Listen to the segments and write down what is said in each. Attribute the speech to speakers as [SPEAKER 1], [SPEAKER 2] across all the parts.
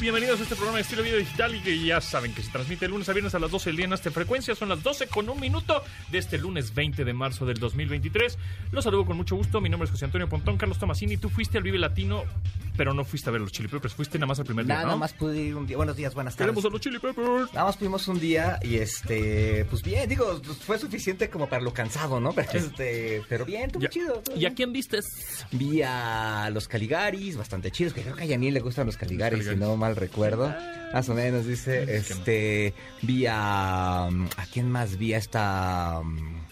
[SPEAKER 1] Bienvenidos a este programa de estilo vida digital y que ya saben que se transmite el lunes a viernes a las 12 del día en esta frecuencia. Son las 12 con un minuto de este lunes 20 de marzo del 2023. Los saludo con mucho gusto. Mi nombre es José Antonio Pontón. Carlos Tomasini, tú fuiste al Vive Latino, pero no fuiste a ver los Chili Peppers. Fuiste nada más al primer día,
[SPEAKER 2] Nada
[SPEAKER 1] ¿no?
[SPEAKER 2] más pude ir un día. Buenos días, buenas tardes.
[SPEAKER 1] Queremos a los Chili Peppers.
[SPEAKER 2] Nada más fuimos un día y este, pues bien, digo, fue suficiente como para lo cansado, ¿no? Pero, este, pero bien, estuvo chido.
[SPEAKER 1] ¿Y a quién vistes?
[SPEAKER 2] Vi a los Caligaris, bastante chidos, que creo que a Yanil le gustan los Caligaris,
[SPEAKER 1] Caligaris.
[SPEAKER 2] si no mal recuerdo. Más o menos, dice. Este, vi a. ¿A quién más vi? A esta. um,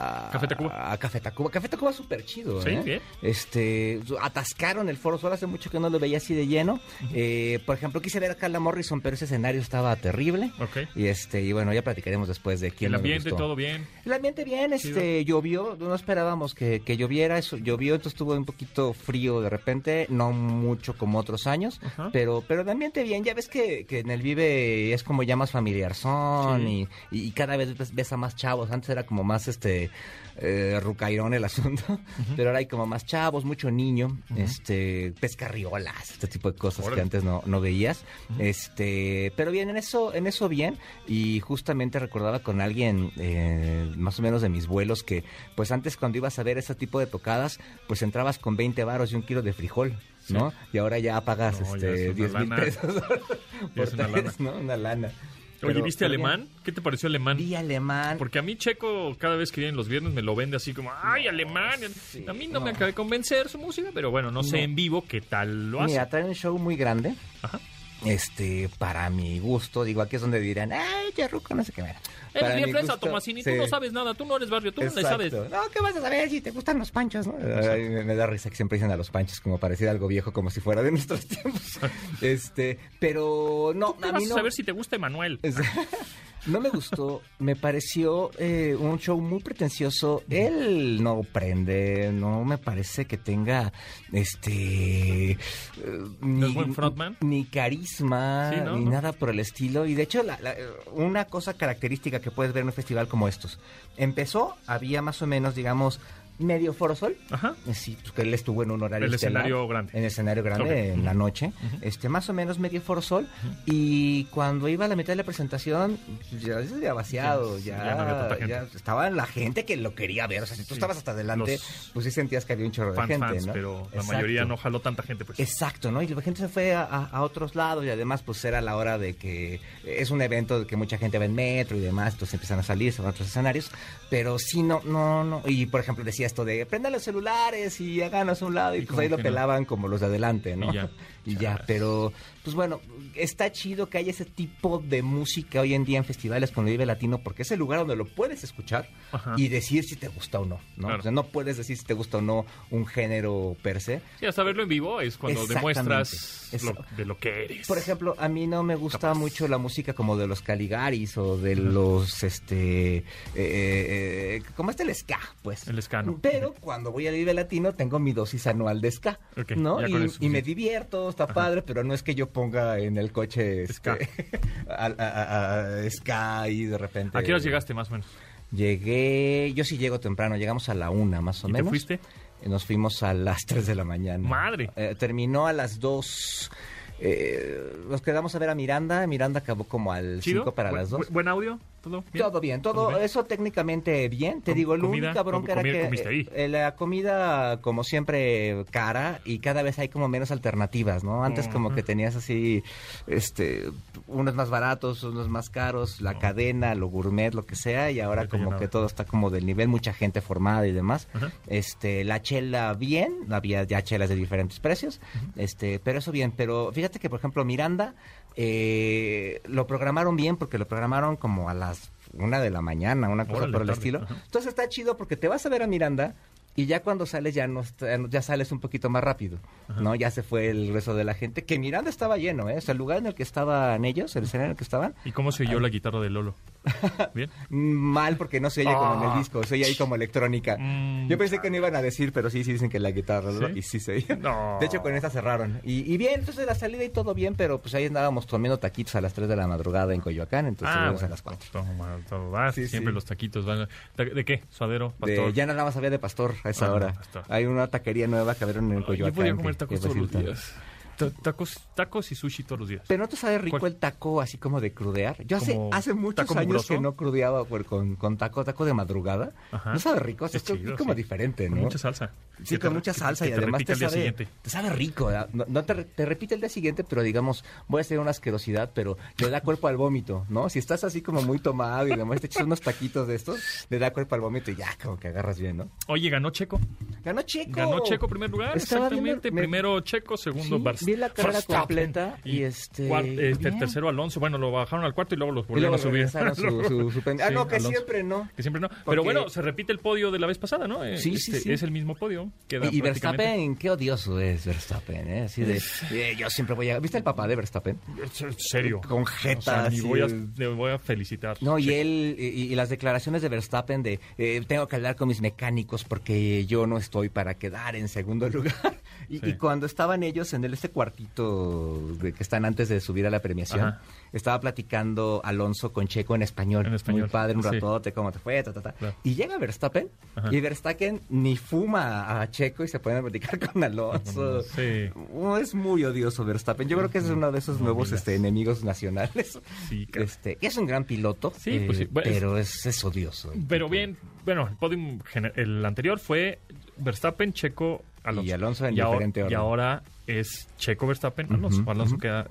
[SPEAKER 2] a-
[SPEAKER 1] Café Tacuba.
[SPEAKER 2] A Café Tacuba. Café Tacuba súper chido,
[SPEAKER 1] Sí,
[SPEAKER 2] ¿eh?
[SPEAKER 1] bien.
[SPEAKER 2] Este, atascaron el Foro Sol hace mucho que no lo veía así de lleno. Eh, por ejemplo, quise ver a Carla Morrison, pero ese escenario estaba terrible.
[SPEAKER 1] Ok.
[SPEAKER 2] Y este, y bueno, ya platicaremos después de quién
[SPEAKER 1] El ambiente, todo bien.
[SPEAKER 2] El ambiente bien, este, llovió, no esperábamos que, que lloviera, eso llovió, entonces estuvo un poquito frío de repente, no mucho como otros años,
[SPEAKER 1] Ajá.
[SPEAKER 2] pero, pero el ambiente bien, ya ves que, que en el Vive es como ya más familiar son
[SPEAKER 1] Sí.
[SPEAKER 2] y, y cada vez ves a más chavos, antes era como más este eh, rucairón el asunto, pero ahora hay como más chavos, mucho niño, este, pescarriolas, este tipo de cosas
[SPEAKER 1] Órale.
[SPEAKER 2] que antes no, no veías, este, pero bien, en eso, en eso bien, y justamente recordaba con alguien eh, más o menos de mis vuelos que pues antes cuando ibas a ver ese tipo de tocadas, pues entrabas con 20 varos y un kilo de frijol. ¿no? Y ahora ya pagas
[SPEAKER 1] No, ya
[SPEAKER 2] este
[SPEAKER 1] es una
[SPEAKER 2] 10 mil pesos
[SPEAKER 1] Ya
[SPEAKER 2] por tres. ¿no? Una lana.
[SPEAKER 1] Oye, ¿viste
[SPEAKER 2] bien.
[SPEAKER 1] alemán? ¿Qué te pareció alemán?
[SPEAKER 2] Vi alemán.
[SPEAKER 1] Porque a mí Checo cada vez que viene los viernes me lo vende así como, ay, alemán. a mí no, me acaba de convencer su música, pero bueno, no, sé
[SPEAKER 2] No.
[SPEAKER 1] en vivo qué tal lo hace.
[SPEAKER 2] Mira, trae un show muy grande.
[SPEAKER 1] Ajá.
[SPEAKER 2] Este, para mi gusto, digo, aquí es donde dirán, ay, Charruco, no sé qué. Mira,
[SPEAKER 1] Eres
[SPEAKER 2] Para
[SPEAKER 1] bien fresa, Tomasini,
[SPEAKER 2] sí.
[SPEAKER 1] tú no sabes nada, tú no eres barrio, tú no le sabes.
[SPEAKER 2] No, ¿qué vas a saber si te gustan los panchos, no? Ay, me, me da risa que siempre dicen a los panchos como parecida algo viejo, como si fuera de nuestros tiempos. este, pero no,
[SPEAKER 1] ¿Qué
[SPEAKER 2] a
[SPEAKER 1] vas
[SPEAKER 2] mí
[SPEAKER 1] a
[SPEAKER 2] no.
[SPEAKER 1] saber si te gusta Emanuel?
[SPEAKER 2] No me gustó, me pareció eh, un show muy pretencioso. Él no prende, no me parece que tenga este eh,
[SPEAKER 1] ¿No es buen frontman?
[SPEAKER 2] ni carisma
[SPEAKER 1] Sí, ¿no?
[SPEAKER 2] ni
[SPEAKER 1] ¿No?
[SPEAKER 2] nada por el estilo. Y de hecho, la- la- una cosa característica que puedes ver en un festival como estos, empezó, había más o menos, digamos, medio Foro Sol.
[SPEAKER 1] Ajá.
[SPEAKER 2] Sí, pues que él estuvo en un horario
[SPEAKER 1] El
[SPEAKER 2] estelar,
[SPEAKER 1] escenario grande.
[SPEAKER 2] En el escenario grande, en la noche. este Más o menos medio Foro Sol. Y cuando iba a la mitad de la presentación, ya se había vaciado.
[SPEAKER 1] Ya,
[SPEAKER 2] Ya,
[SPEAKER 1] ya no había tanta gente.
[SPEAKER 2] ya estaba la gente que lo quería ver. O sea, si tú
[SPEAKER 1] Sí.
[SPEAKER 2] estabas hasta adelante, pues sí sentías que había un chorro de gente.
[SPEAKER 1] fans,
[SPEAKER 2] ¿no?
[SPEAKER 1] pero la mayoría no jaló tanta gente, pues.
[SPEAKER 2] Exacto, ¿no? Y la gente se fue a, a- a otros lados y además pues era la hora de que es un evento de que mucha gente va en metro y demás, entonces empiezan a salir, se van a otros escenarios, pero sí, no, no, no. Y por ejemplo decía esto de prendan los celulares y háganos a un lado y,
[SPEAKER 1] Y
[SPEAKER 2] pues ahí lo
[SPEAKER 1] que no.
[SPEAKER 2] pelaban como los de adelante, ¿no?
[SPEAKER 1] Y ya.
[SPEAKER 2] Y ya, pero pues bueno, está chido que haya ese tipo de música hoy en día en festivales con el Vive Latino porque es el lugar donde lo puedes escuchar
[SPEAKER 1] Ajá.
[SPEAKER 2] y decir si te gusta o no, ¿no?
[SPEAKER 1] Claro.
[SPEAKER 2] O sea, no puedes decir si te gusta o no un género per se.
[SPEAKER 1] Sí, hasta verlo en vivo es cuando demuestras lo- de lo que eres.
[SPEAKER 2] Por ejemplo, a mí no me gusta
[SPEAKER 1] Capaz.
[SPEAKER 2] mucho la música como de los Caligaris o de los, este, eh, eh, como este el ska, pues.
[SPEAKER 1] El ska, ¿no?
[SPEAKER 2] Pero cuando voy al Vive Latino tengo mi dosis anual de ska,
[SPEAKER 1] Ok,
[SPEAKER 2] ¿no? Y,
[SPEAKER 1] con eso,
[SPEAKER 2] y me divierto, está padre, pero no es que yo ponga en el coche este,
[SPEAKER 1] Ska.
[SPEAKER 2] a, a- a- ska y de repente...
[SPEAKER 1] ¿A qué horas llegaste más o menos?
[SPEAKER 2] Llegué, yo sí llego temprano, llegamos a la una más o
[SPEAKER 1] ¿Y te
[SPEAKER 2] menos.
[SPEAKER 1] fuiste?
[SPEAKER 2] Nos fuimos a las 3 de la mañana.
[SPEAKER 1] Madre.
[SPEAKER 2] Eh, terminó a las 2. eh, nos quedamos a ver a Miranda. Miranda acabó como al
[SPEAKER 1] ¿Chido?
[SPEAKER 2] 5 para
[SPEAKER 1] Bu-
[SPEAKER 2] las 2.
[SPEAKER 1] bu- ¿Buen audio? ¿Todo bien?
[SPEAKER 2] Todo bien, todo
[SPEAKER 1] bien?
[SPEAKER 2] eso técnicamente bien. Te
[SPEAKER 1] Com-
[SPEAKER 2] digo, la única bronca
[SPEAKER 1] com-
[SPEAKER 2] era que eh, la comida, como siempre, cara y cada vez hay como menos alternativas, ¿no? Antes como que tenías así, este, unos más baratos, unos más caros, la cadena, lo gourmet, lo que sea, y ahora como que todo está como del nivel, mucha gente formada y demás. Este, la chela bien, había ya chelas de diferentes precios, este, pero eso bien. Pero fíjate que, por ejemplo, Miranda eh, lo programaron bien porque lo programaron como a las una de la mañana, una cosa
[SPEAKER 1] Órale,
[SPEAKER 2] por el
[SPEAKER 1] tarde,
[SPEAKER 2] estilo.
[SPEAKER 1] ajá.
[SPEAKER 2] Entonces está chido porque te vas a ver a Miranda y ya cuando sales ya no ya sales un poquito más rápido, ¿no? Ya se fue el resto de la gente, que Miranda estaba lleno, ¿eh? O sea, el lugar en el que estaban ellos, el escenario en el que estaban,
[SPEAKER 1] ¿Y cómo se oyó la guitarra de Lolo? Bien.
[SPEAKER 2] Mal porque no se oye como en
[SPEAKER 1] Ah.
[SPEAKER 2] el disco, se oye ahí como electrónica.
[SPEAKER 1] Mm,
[SPEAKER 2] Yo pensé que no iban a decir, pero sí, sí dicen que la guitarra. Y sí se oye.
[SPEAKER 1] No.
[SPEAKER 2] De hecho, con esta cerraron. Y, y bien, entonces la salida y todo bien, pero pues ahí andábamos comiendo taquitos a las 3 de la madrugada en Coyoacán, entonces
[SPEAKER 1] Ah,
[SPEAKER 2] a las 4.
[SPEAKER 1] toma, todo. Ah,
[SPEAKER 2] Sí,
[SPEAKER 1] siempre
[SPEAKER 2] sí.
[SPEAKER 1] los taquitos van. ¿De, de qué? ¿Suadero?
[SPEAKER 2] De,
[SPEAKER 1] ¿Pastor?
[SPEAKER 2] ya nada más había de pastor a esa
[SPEAKER 1] Ah,
[SPEAKER 2] hora.
[SPEAKER 1] pastor.
[SPEAKER 2] Hay una taquería nueva que abrieron en Coyoacán.
[SPEAKER 1] Yo podía comer
[SPEAKER 2] que-
[SPEAKER 1] tacos
[SPEAKER 2] que
[SPEAKER 1] todos los
[SPEAKER 2] resulta-
[SPEAKER 1] días. Ta- Tacos, tacos y sushi todos los días.
[SPEAKER 2] Pero no te sabe rico
[SPEAKER 1] ¿Cuál?
[SPEAKER 2] el taco así como de crudear. Yo hace, hace muchos años
[SPEAKER 1] mugroso.
[SPEAKER 2] que no crudeaba con, con taco, taco de madrugada.
[SPEAKER 1] Ajá.
[SPEAKER 2] No sabe rico,
[SPEAKER 1] Es chido,
[SPEAKER 2] como
[SPEAKER 1] sí.
[SPEAKER 2] diferente,
[SPEAKER 1] Con
[SPEAKER 2] ¿no?
[SPEAKER 1] mucha salsa.
[SPEAKER 2] Sí, con
[SPEAKER 1] te-
[SPEAKER 2] mucha salsa
[SPEAKER 1] que
[SPEAKER 2] y
[SPEAKER 1] te
[SPEAKER 2] además
[SPEAKER 1] repite
[SPEAKER 2] te
[SPEAKER 1] día
[SPEAKER 2] sabe,
[SPEAKER 1] siguiente.
[SPEAKER 2] te sabe rico. No, no te, te repite el día siguiente, pero digamos, voy a hacer una asquerosidad, pero le da cuerpo al vómito, ¿no? Si estás así como muy tomado y demás te echas unos taquitos de estos, le da cuerpo al vómito y ya, como que agarras bien, ¿no?
[SPEAKER 1] Oye, ganó Checo.
[SPEAKER 2] Ganó Checo.
[SPEAKER 1] Ganó Checo primer lugar,
[SPEAKER 2] Estaba viendo-
[SPEAKER 1] exactamente.
[SPEAKER 2] me-
[SPEAKER 1] Primero Checo, segundo
[SPEAKER 2] Sí,
[SPEAKER 1] Verst-
[SPEAKER 2] vi la carrera completa y, este,
[SPEAKER 1] este, tercero Alonso. Bueno, lo bajaron al cuarto y luego los volvieron
[SPEAKER 2] luego
[SPEAKER 1] a subir.
[SPEAKER 2] regresaron su, su, su pen- Ah,
[SPEAKER 1] Sí,
[SPEAKER 2] no, que
[SPEAKER 1] Alonso.
[SPEAKER 2] siempre no.
[SPEAKER 1] Que siempre no. Pero bueno, se repite el podio de la vez pasada, ¿no? Eh,
[SPEAKER 2] Sí, sí,
[SPEAKER 1] este,
[SPEAKER 2] sí.
[SPEAKER 1] Es el mismo podio. Queda
[SPEAKER 2] Y, y Verstappen, qué odioso es Verstappen, ¿eh? Así de, eh, yo siempre voy a... ¿Viste el papá de Verstappen?
[SPEAKER 1] En serio.
[SPEAKER 2] Con
[SPEAKER 1] O sea, voy a, le voy a felicitar.
[SPEAKER 2] No, y él, y, y las declaraciones de Verstappen de, eh, tengo que hablar con mis mecánicos porque yo no estoy para quedar en segundo lugar. Y,
[SPEAKER 1] Sí.
[SPEAKER 2] y cuando estaban ellos en el, este cuartito de, que están antes de subir a la premiación,
[SPEAKER 1] Ajá.
[SPEAKER 2] estaba platicando Alonso con Checo en español.
[SPEAKER 1] En español,
[SPEAKER 2] Muy padre, un
[SPEAKER 1] sí.
[SPEAKER 2] ratote, cómo te fue, ta, ta, ta.
[SPEAKER 1] Claro.
[SPEAKER 2] Y llega Verstappen,
[SPEAKER 1] Ajá.
[SPEAKER 2] y Verstappen ni fuma a Checo y se pone a platicar con Alonso.
[SPEAKER 1] Sí.
[SPEAKER 2] Oh, es muy odioso Verstappen. Yo creo que es uno de esos nuevos este, enemigos nacionales.
[SPEAKER 1] Sí, cara.
[SPEAKER 2] Este, es un gran piloto,
[SPEAKER 1] Sí, pues sí.
[SPEAKER 2] eh,
[SPEAKER 1] Bueno, es-
[SPEAKER 2] pero es, es odioso.
[SPEAKER 1] Pero bien, bueno, el podium el anterior fue Verstappen, Checo, Alonso.
[SPEAKER 2] Y Alonso en
[SPEAKER 1] y ahora,
[SPEAKER 2] diferente orden.
[SPEAKER 1] Y ahora es Checo, Verstappen, Alonso.
[SPEAKER 2] Ujú,
[SPEAKER 1] Alonso
[SPEAKER 2] ujú.
[SPEAKER 1] queda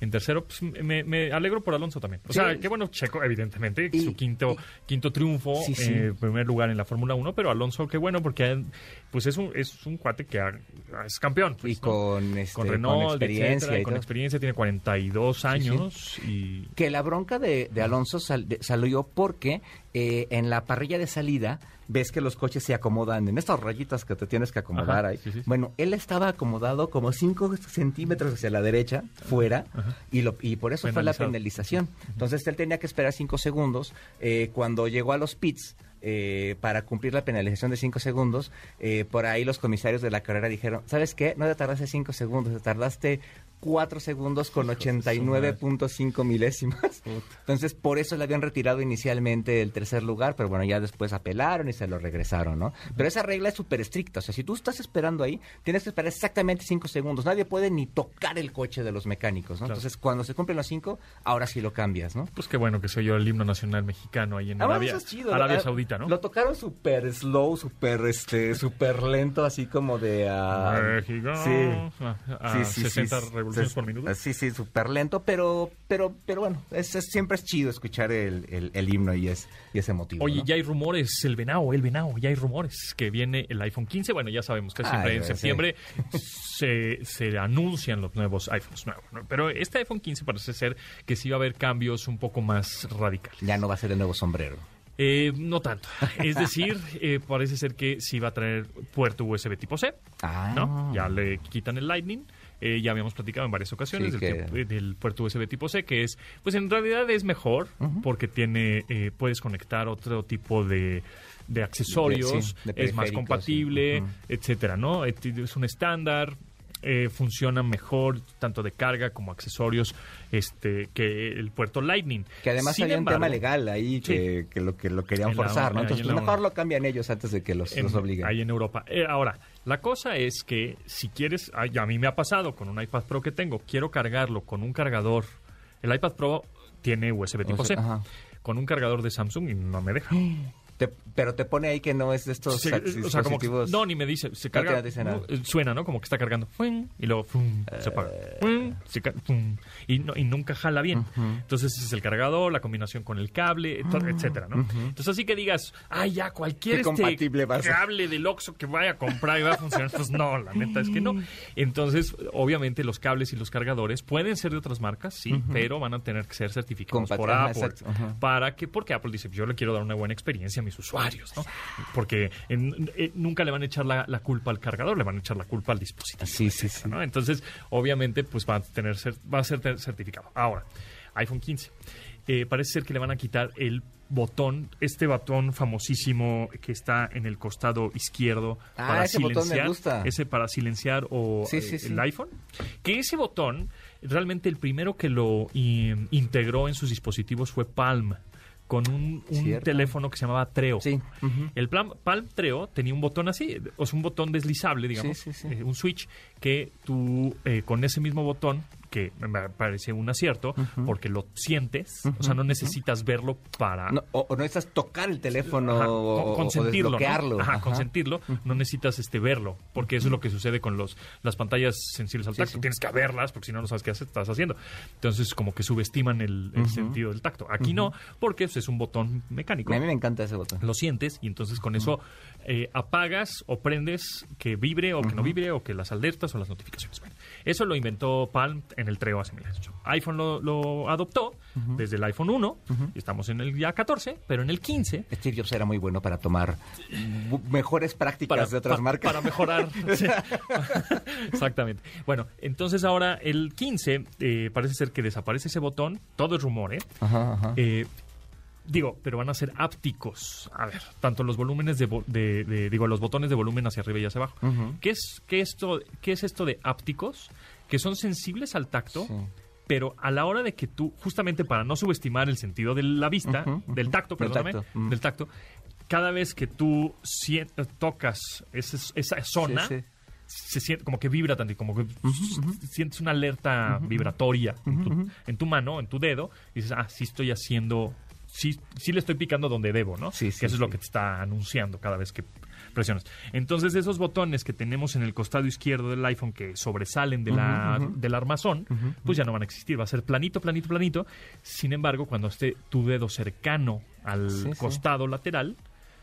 [SPEAKER 1] en tercero. Pues me, me alegro por Alonso también. O
[SPEAKER 2] Sí.
[SPEAKER 1] sea, qué bueno Checo, evidentemente,
[SPEAKER 2] Y-
[SPEAKER 1] su quinto, quinto triunfo,
[SPEAKER 2] Sí, sí.
[SPEAKER 1] eh, primer lugar en la Fórmula 1, pero Alonso, qué bueno, porque pues es un, es un cuate que ha- es campeón. pues,
[SPEAKER 2] y
[SPEAKER 1] ¿no?
[SPEAKER 2] con, este,
[SPEAKER 1] con Renault,
[SPEAKER 2] experiencia.
[SPEAKER 1] etcétera,
[SPEAKER 2] y
[SPEAKER 1] con
[SPEAKER 2] todo.
[SPEAKER 1] experiencia, tiene 42 años y
[SPEAKER 2] Que la bronca de, de Alonso sal- de- salió porque eh, en la parrilla de salida ves que los coches se acomodan en estas rayitas que te tienes que acomodar
[SPEAKER 1] Ajá,
[SPEAKER 2] ahí.
[SPEAKER 1] sí, sí.
[SPEAKER 2] Bueno, él estaba acomodado como 5 centímetros hacia la derecha, fuera,
[SPEAKER 1] Ajá.
[SPEAKER 2] y, lo, y por eso fue la penalización. Entonces él tenía que esperar 5 segundos. eh, cuando llegó a los pits, eh, para cumplir la penalización de 5 segundos, eh, por ahí los comisarios de la carrera dijeron, ¿sabes qué? No te tardaste 5 segundos, te tardaste 4 segundos con
[SPEAKER 1] Hijo de su madre.
[SPEAKER 2] 89.5 milésimas. Entonces, por eso le habían retirado inicialmente el tercer lugar, pero bueno, ya después apelaron y se lo regresaron, ¿no? Pero esa regla es súper estricta, o sea, si tú estás esperando ahí, tienes que esperar exactamente 5 segundos. Nadie puede ni tocar el coche de los mecánicos, ¿no?
[SPEAKER 1] Claro.
[SPEAKER 2] Entonces, cuando se cumplen los 5, ahora sí lo cambias, ¿no?
[SPEAKER 1] pues qué bueno que soy yo el himno nacional mexicano ahí en
[SPEAKER 2] Ah,
[SPEAKER 1] Arabia,
[SPEAKER 2] eso es chido,
[SPEAKER 1] Arabia. Saudita, ¿no?
[SPEAKER 2] Lo tocaron súper slow, súper este, súper lento, así como de... ah,
[SPEAKER 1] México.
[SPEAKER 2] Sí.
[SPEAKER 1] A, a
[SPEAKER 2] Sí, sí,
[SPEAKER 1] 60
[SPEAKER 2] sí,
[SPEAKER 1] revoluciones
[SPEAKER 2] sí,
[SPEAKER 1] por minuto.
[SPEAKER 2] Sí, sí, súper lento, pero, pero, pero bueno, es, es- siempre es chido escuchar el, el- el himno y es, y es emotivo.
[SPEAKER 1] Oye,
[SPEAKER 2] ¿no?
[SPEAKER 1] ya hay rumores, el venado, el venado, ya hay rumores que viene el iPhone 15. Bueno, ya sabemos que siempre
[SPEAKER 2] Ay,
[SPEAKER 1] en
[SPEAKER 2] sí.
[SPEAKER 1] septiembre se, se anuncian los nuevos iPhones nuevos. ¿no? Pero este iPhone 15 parece ser que sí va a haber cambios un poco más radicales.
[SPEAKER 2] Ya no va a ser el nuevo sombrero.
[SPEAKER 1] Eh, no tanto. Es decir, eh, parece ser que sí va a traer puerto USB tipo C.
[SPEAKER 2] Ah,
[SPEAKER 1] ¿no? Ya le quitan el Lightning. Eh, ya habíamos platicado en varias ocasiones
[SPEAKER 2] Sí,
[SPEAKER 1] del,
[SPEAKER 2] que-
[SPEAKER 1] tipo- eh, del puerto USB tipo C, que es, pues en realidad es mejor porque tiene, eh, puedes conectar otro tipo de, de accesorios,
[SPEAKER 2] De- sí, de
[SPEAKER 1] es más compatible.
[SPEAKER 2] Ujú.
[SPEAKER 1] etcétera, ¿no? Es un estándar. Eh, funciona mejor tanto de carga como accesorios este que el puerto Lightning.
[SPEAKER 2] Que además
[SPEAKER 1] Sin
[SPEAKER 2] había un tema legal ahí que, que lo que lo querían forzar, ¿no? Entonces,
[SPEAKER 1] en
[SPEAKER 2] mejor lo cambian ellos antes de que los,
[SPEAKER 1] en-
[SPEAKER 2] los obliguen.
[SPEAKER 1] Ahí en Europa. Eh, ahora, la cosa es que si quieres, ay, a mí me ha pasado con un iPad Pro que tengo, quiero cargarlo con un cargador. El iPad Pro tiene USB tipo
[SPEAKER 2] O sea,
[SPEAKER 1] C,
[SPEAKER 2] ajá.
[SPEAKER 1] con un cargador de Samsung y no me deja.
[SPEAKER 2] Te- pero te pone ahí que no es de estos
[SPEAKER 1] Se-
[SPEAKER 2] axis-
[SPEAKER 1] o sea, como que-
[SPEAKER 2] dispositivos.
[SPEAKER 1] no, ni me dice, se carga,
[SPEAKER 2] dice nada.
[SPEAKER 1] suena, ¿no? Como que está cargando, y luego ¡fum! se apaga,
[SPEAKER 2] Eh.
[SPEAKER 1] y, no- y nunca jala bien. Entonces es el cargador, la combinación con el cable, et- etcétera, ¿no? Entonces así que digas, ay, ya, cualquier este cable del Oxxo que vaya a comprar y va a funcionar, pues no, la neta es que no. Entonces, obviamente los cables y los cargadores pueden ser de otras marcas, sí, pero van a tener que ser certificados por Apple. Para que, porque Apple dice, yo le quiero dar una buena experiencia a mis usuarios, ¿no? Porque en- eh, nunca le van a echar la, la culpa al cargador, le van a echar la culpa al dispositivo.
[SPEAKER 2] Sí, sí, sí.
[SPEAKER 1] ¿no? Entonces, obviamente, pues va a tener va a ser certificado. Ahora, iPhone 15. eh, parece ser que le van a quitar el botón, este botón famosísimo que está en el costado izquierdo
[SPEAKER 2] Ah,
[SPEAKER 1] para
[SPEAKER 2] ese botón me
[SPEAKER 1] silenciar,
[SPEAKER 2] gusta.
[SPEAKER 1] ese para silenciar o
[SPEAKER 2] Sí,
[SPEAKER 1] eh,
[SPEAKER 2] sí, sí.
[SPEAKER 1] el iPhone, que ese botón realmente el primero que lo integró en sus dispositivos fue Palm con un, un teléfono que se llamaba Treo.
[SPEAKER 2] Sí.
[SPEAKER 1] El Palm, Palm Treo tenía un botón así, o sea, un botón deslizable, digamos,
[SPEAKER 2] Sí, sí, sí.
[SPEAKER 1] eh, un switch que tú eh, con ese mismo botón, que me parece un acierto, porque lo sientes, o sea, no necesitas verlo para...
[SPEAKER 2] No, o, o no necesitas tocar el teléfono
[SPEAKER 1] Ajá,
[SPEAKER 2] o,
[SPEAKER 1] con-
[SPEAKER 2] o- o
[SPEAKER 1] consentirlo, ¿no?
[SPEAKER 2] desbloquearlo.
[SPEAKER 1] Ajá,
[SPEAKER 2] Ajá.
[SPEAKER 1] consentirlo. No necesitas este verlo, porque eso es lo que sucede con los las pantallas sensibles al
[SPEAKER 2] Sí,
[SPEAKER 1] tacto.
[SPEAKER 2] sí.
[SPEAKER 1] Tienes que verlas, porque si no, no sabes qué estás haciendo. Entonces, como que subestiman el, el sentido del tacto. Aquí no, porque pues, es un botón mecánico
[SPEAKER 2] A mí me encanta ese botón.
[SPEAKER 1] lo sientes y entonces con eso eh, apagas o prendes que vibre o que no vibre o que las alertas o las notificaciones. Bueno, eso lo inventó Palm en el Treo hace mil años. iPhone lo, lo adoptó desde el iPhone 1 y estamos en el ya 14, pero en el 15
[SPEAKER 2] Steve Jobs era muy bueno para tomar mejores prácticas de otras
[SPEAKER 1] pa-
[SPEAKER 2] marcas.
[SPEAKER 1] Para mejorar. Sí. Exactamente. Bueno, entonces ahora el 15 eh, parece ser que desaparece ese botón. Todo es rumor, ¿eh?
[SPEAKER 2] Ajá, ajá.
[SPEAKER 1] Eh, digo, pero van a ser ápticos. A ver, tanto los volúmenes de, de- de- digo, los botones de volumen hacia arriba y hacia abajo.
[SPEAKER 2] Ujú.
[SPEAKER 1] ¿Qué, es, qué, esto, ¿Qué es esto de ápticos? Que son sensibles al tacto,
[SPEAKER 2] Sí.
[SPEAKER 1] pero a la hora de que tú, justamente para no subestimar el sentido de la vista, del tacto,
[SPEAKER 2] Del
[SPEAKER 1] perdóname,
[SPEAKER 2] tacto, ujú.
[SPEAKER 1] del tacto, cada vez que tú tocas esa, esa zona,
[SPEAKER 2] Sí, sí.
[SPEAKER 1] se siente como que vibra tanto, como que sientes una alerta vibratoria en, tu, en tu mano, en tu dedo, y dices, ah, sí estoy haciendo, sí, sí le estoy picando donde debo, ¿no?
[SPEAKER 2] Sí, sí,
[SPEAKER 1] que eso es lo que te está anunciando cada vez que presionas. Entonces, esos botones que tenemos en el costado izquierdo del iPhone que sobresalen de la, del armazón, pues ya no van a existir. Va a ser planito, planito, planito. Sin embargo, cuando esté tu dedo cercano al
[SPEAKER 2] Sí, sí.
[SPEAKER 1] costado lateral,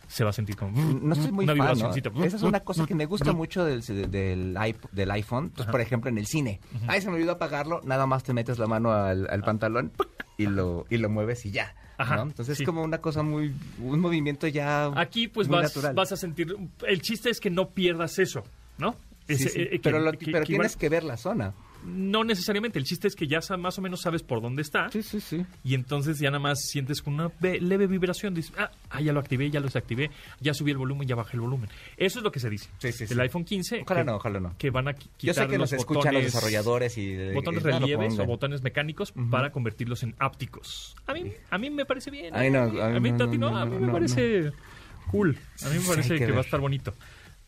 [SPEAKER 1] se va a sentir como...
[SPEAKER 2] No estoy muy
[SPEAKER 1] una
[SPEAKER 2] fan. Esa es una cosa que me gusta mucho del, del, del iPhone. Pues, por ejemplo, en el cine. Ay, se me olvidó apagarlo. Nada más te metes la mano al, al pantalón y lo, y lo mueves y ya.
[SPEAKER 1] Ajá,
[SPEAKER 2] ¿no? Entonces
[SPEAKER 1] sí.
[SPEAKER 2] es como una cosa muy... Un movimiento ya
[SPEAKER 1] Aquí pues
[SPEAKER 2] muy
[SPEAKER 1] vas,
[SPEAKER 2] natural.
[SPEAKER 1] vas a sentir... El chiste es que no pierdas eso, ¿no?
[SPEAKER 2] Sí,
[SPEAKER 1] Ese,
[SPEAKER 2] sí.
[SPEAKER 1] eh, que-
[SPEAKER 2] pero lo-
[SPEAKER 1] que-
[SPEAKER 2] pero
[SPEAKER 1] que igual-
[SPEAKER 2] tienes que ver la zona.
[SPEAKER 1] No necesariamente, el chiste es que ya más o menos sabes por dónde está
[SPEAKER 2] Sí, sí, sí.
[SPEAKER 1] y entonces ya nada más sientes con una ve- leve vibración, dices, ah, ah, ya lo activé, ya lo desactivé, ya subí el volumen, ya bajé el volumen. Eso es lo que se dice.
[SPEAKER 2] Sí, sí,
[SPEAKER 1] El
[SPEAKER 2] sí.
[SPEAKER 1] iPhone 15
[SPEAKER 2] Ojalá
[SPEAKER 1] que,
[SPEAKER 2] no, ojalá no.
[SPEAKER 1] que van a qui-
[SPEAKER 2] Yo
[SPEAKER 1] quitar
[SPEAKER 2] sé que
[SPEAKER 1] los
[SPEAKER 2] escuchan los desarrolladores y...
[SPEAKER 1] botones
[SPEAKER 2] y-
[SPEAKER 1] relieves o botones mecánicos para convertirlos en ápticos. A mí, a mí me parece bien.
[SPEAKER 2] Ay, no,
[SPEAKER 1] a mí,
[SPEAKER 2] a mí
[SPEAKER 1] a mí,
[SPEAKER 2] no,
[SPEAKER 1] Tati,
[SPEAKER 2] no,
[SPEAKER 1] no, a mí me parece cool. A mí me parece que,
[SPEAKER 2] que
[SPEAKER 1] va a estar bonito.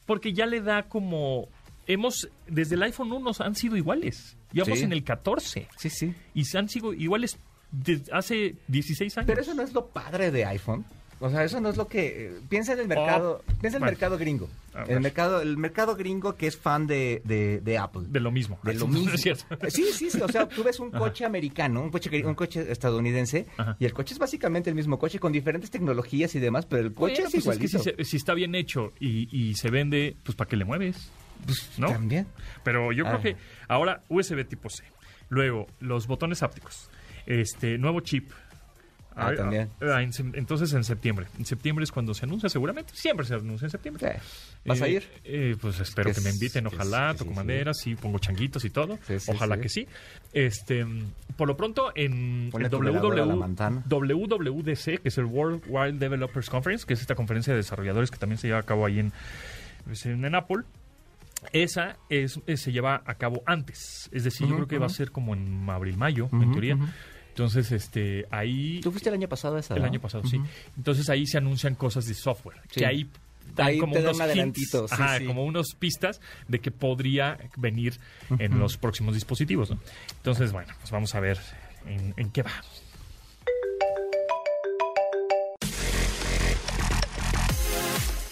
[SPEAKER 1] Porque ya le da como... Hemos, desde el iPhone 1 han sido iguales. Y vamos
[SPEAKER 2] Sí.
[SPEAKER 1] en el 14.
[SPEAKER 2] Sí, sí.
[SPEAKER 1] Y se han sido iguales desde hace 16 años.
[SPEAKER 2] Pero eso no es lo padre de iPhone. O sea, eso no es lo que... eh, piensa en el mercado... piensa en el mercado gringo. El mercado, el mercado gringo que es fan de, de, de Apple.
[SPEAKER 1] De lo mismo.
[SPEAKER 2] De lo mismo.
[SPEAKER 1] es cierto.
[SPEAKER 2] Sí, sí, sí. O sea, tú ves un coche americano, un coche, un coche estadounidense,
[SPEAKER 1] Ajá.
[SPEAKER 2] y el coche es básicamente el mismo coche con diferentes tecnologías y demás, pero el coche
[SPEAKER 1] Bueno,
[SPEAKER 2] es
[SPEAKER 1] pues que
[SPEAKER 2] igualito.
[SPEAKER 1] si, se- si está bien hecho y, y se vende, pues ¿para qué le mueves? Pues, ¿No?
[SPEAKER 2] También.
[SPEAKER 1] Pero yo
[SPEAKER 2] Ah.
[SPEAKER 1] creo que ahora USB tipo C. Luego, los botones ápticos. Este, nuevo chip.
[SPEAKER 2] Ah, también.
[SPEAKER 1] ah, en sem- entonces en septiembre. En septiembre es cuando se anuncia, seguramente. Siempre se anuncia en septiembre.
[SPEAKER 2] Eh, ¿Vas a
[SPEAKER 1] Eh,
[SPEAKER 2] ir?
[SPEAKER 1] eh, pues espero
[SPEAKER 2] Que
[SPEAKER 1] que, me inviten, ojalá, toco
[SPEAKER 2] sí,
[SPEAKER 1] madera, sí, pongo changuitos y todo.
[SPEAKER 2] Sí,
[SPEAKER 1] ojalá que sí. Este, por lo pronto, en el WW. WWDC, que es el World Wide Developers Conference, que es esta conferencia de desarrolladores que también se lleva a cabo ahí en, pues, en, en Apple. Esa es, es- se lleva a cabo antes. Es decir, yo creo que va a ser como en abril, mayo, en teoría. Entonces, este, ahí.
[SPEAKER 2] ¿Tú fuiste el año pasado a esa?
[SPEAKER 1] El
[SPEAKER 2] no?
[SPEAKER 1] año pasado, sí. Entonces ahí se anuncian cosas de software.
[SPEAKER 2] Sí.
[SPEAKER 1] Que ahí
[SPEAKER 2] Ahí
[SPEAKER 1] como
[SPEAKER 2] te
[SPEAKER 1] unos
[SPEAKER 2] un adelantito,
[SPEAKER 1] hints,
[SPEAKER 2] sí,
[SPEAKER 1] ajá,
[SPEAKER 2] sí.
[SPEAKER 1] como unos pistas de que podría venir en los próximos dispositivos, ¿no? Entonces, bueno, pues vamos a ver en, en qué va.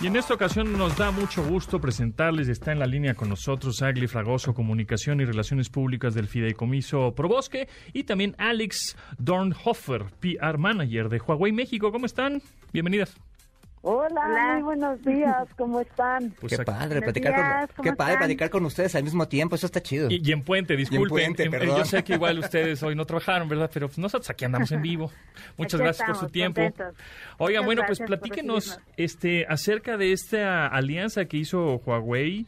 [SPEAKER 1] Y en esta ocasión nos da mucho gusto presentarles, está en la línea con nosotros Agli Fragoso, Comunicación y Relaciones Públicas del Fideicomiso Probosque, y también Alex Dornhofer, PR Manager de Huawei México. ¿Cómo están? Bienvenidas.
[SPEAKER 3] Hola, muy buenos días, ¿cómo están?
[SPEAKER 2] Pues qué padre, platicar con, qué padre platicar con ustedes al mismo tiempo, eso está chido.
[SPEAKER 1] Y, en Puente, disculpen. En puente, Yo sé que igual ustedes hoy no trabajaron, ¿verdad? Pero nosotros aquí andamos en vivo. Muchas gracias por su tiempo. Oigan, bueno, pues platíquenos este acerca de esta alianza que hizo Huawei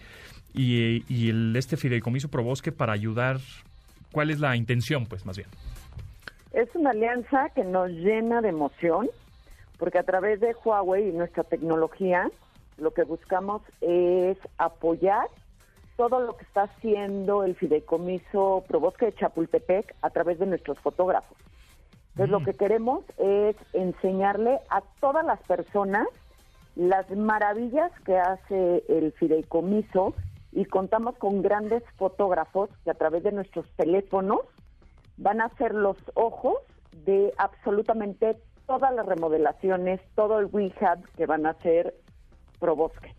[SPEAKER 1] y, y el, este fideicomiso Probosque para ayudar. ¿Cuál es la intención, pues, más bien?
[SPEAKER 3] Es una alianza que nos llena de emoción porque a través de Huawei y nuestra tecnología, lo que buscamos es apoyar todo lo que está haciendo el fideicomiso Probosque de Chapultepec a través de nuestros fotógrafos. Entonces, lo mm. que queremos es enseñarle a todas las personas las maravillas que hace el fideicomiso y contamos con grandes fotógrafos que a través de nuestros teléfonos van a ser los ojos de absolutamente todas las remodelaciones, todo el rehab que van a hacer Probosque.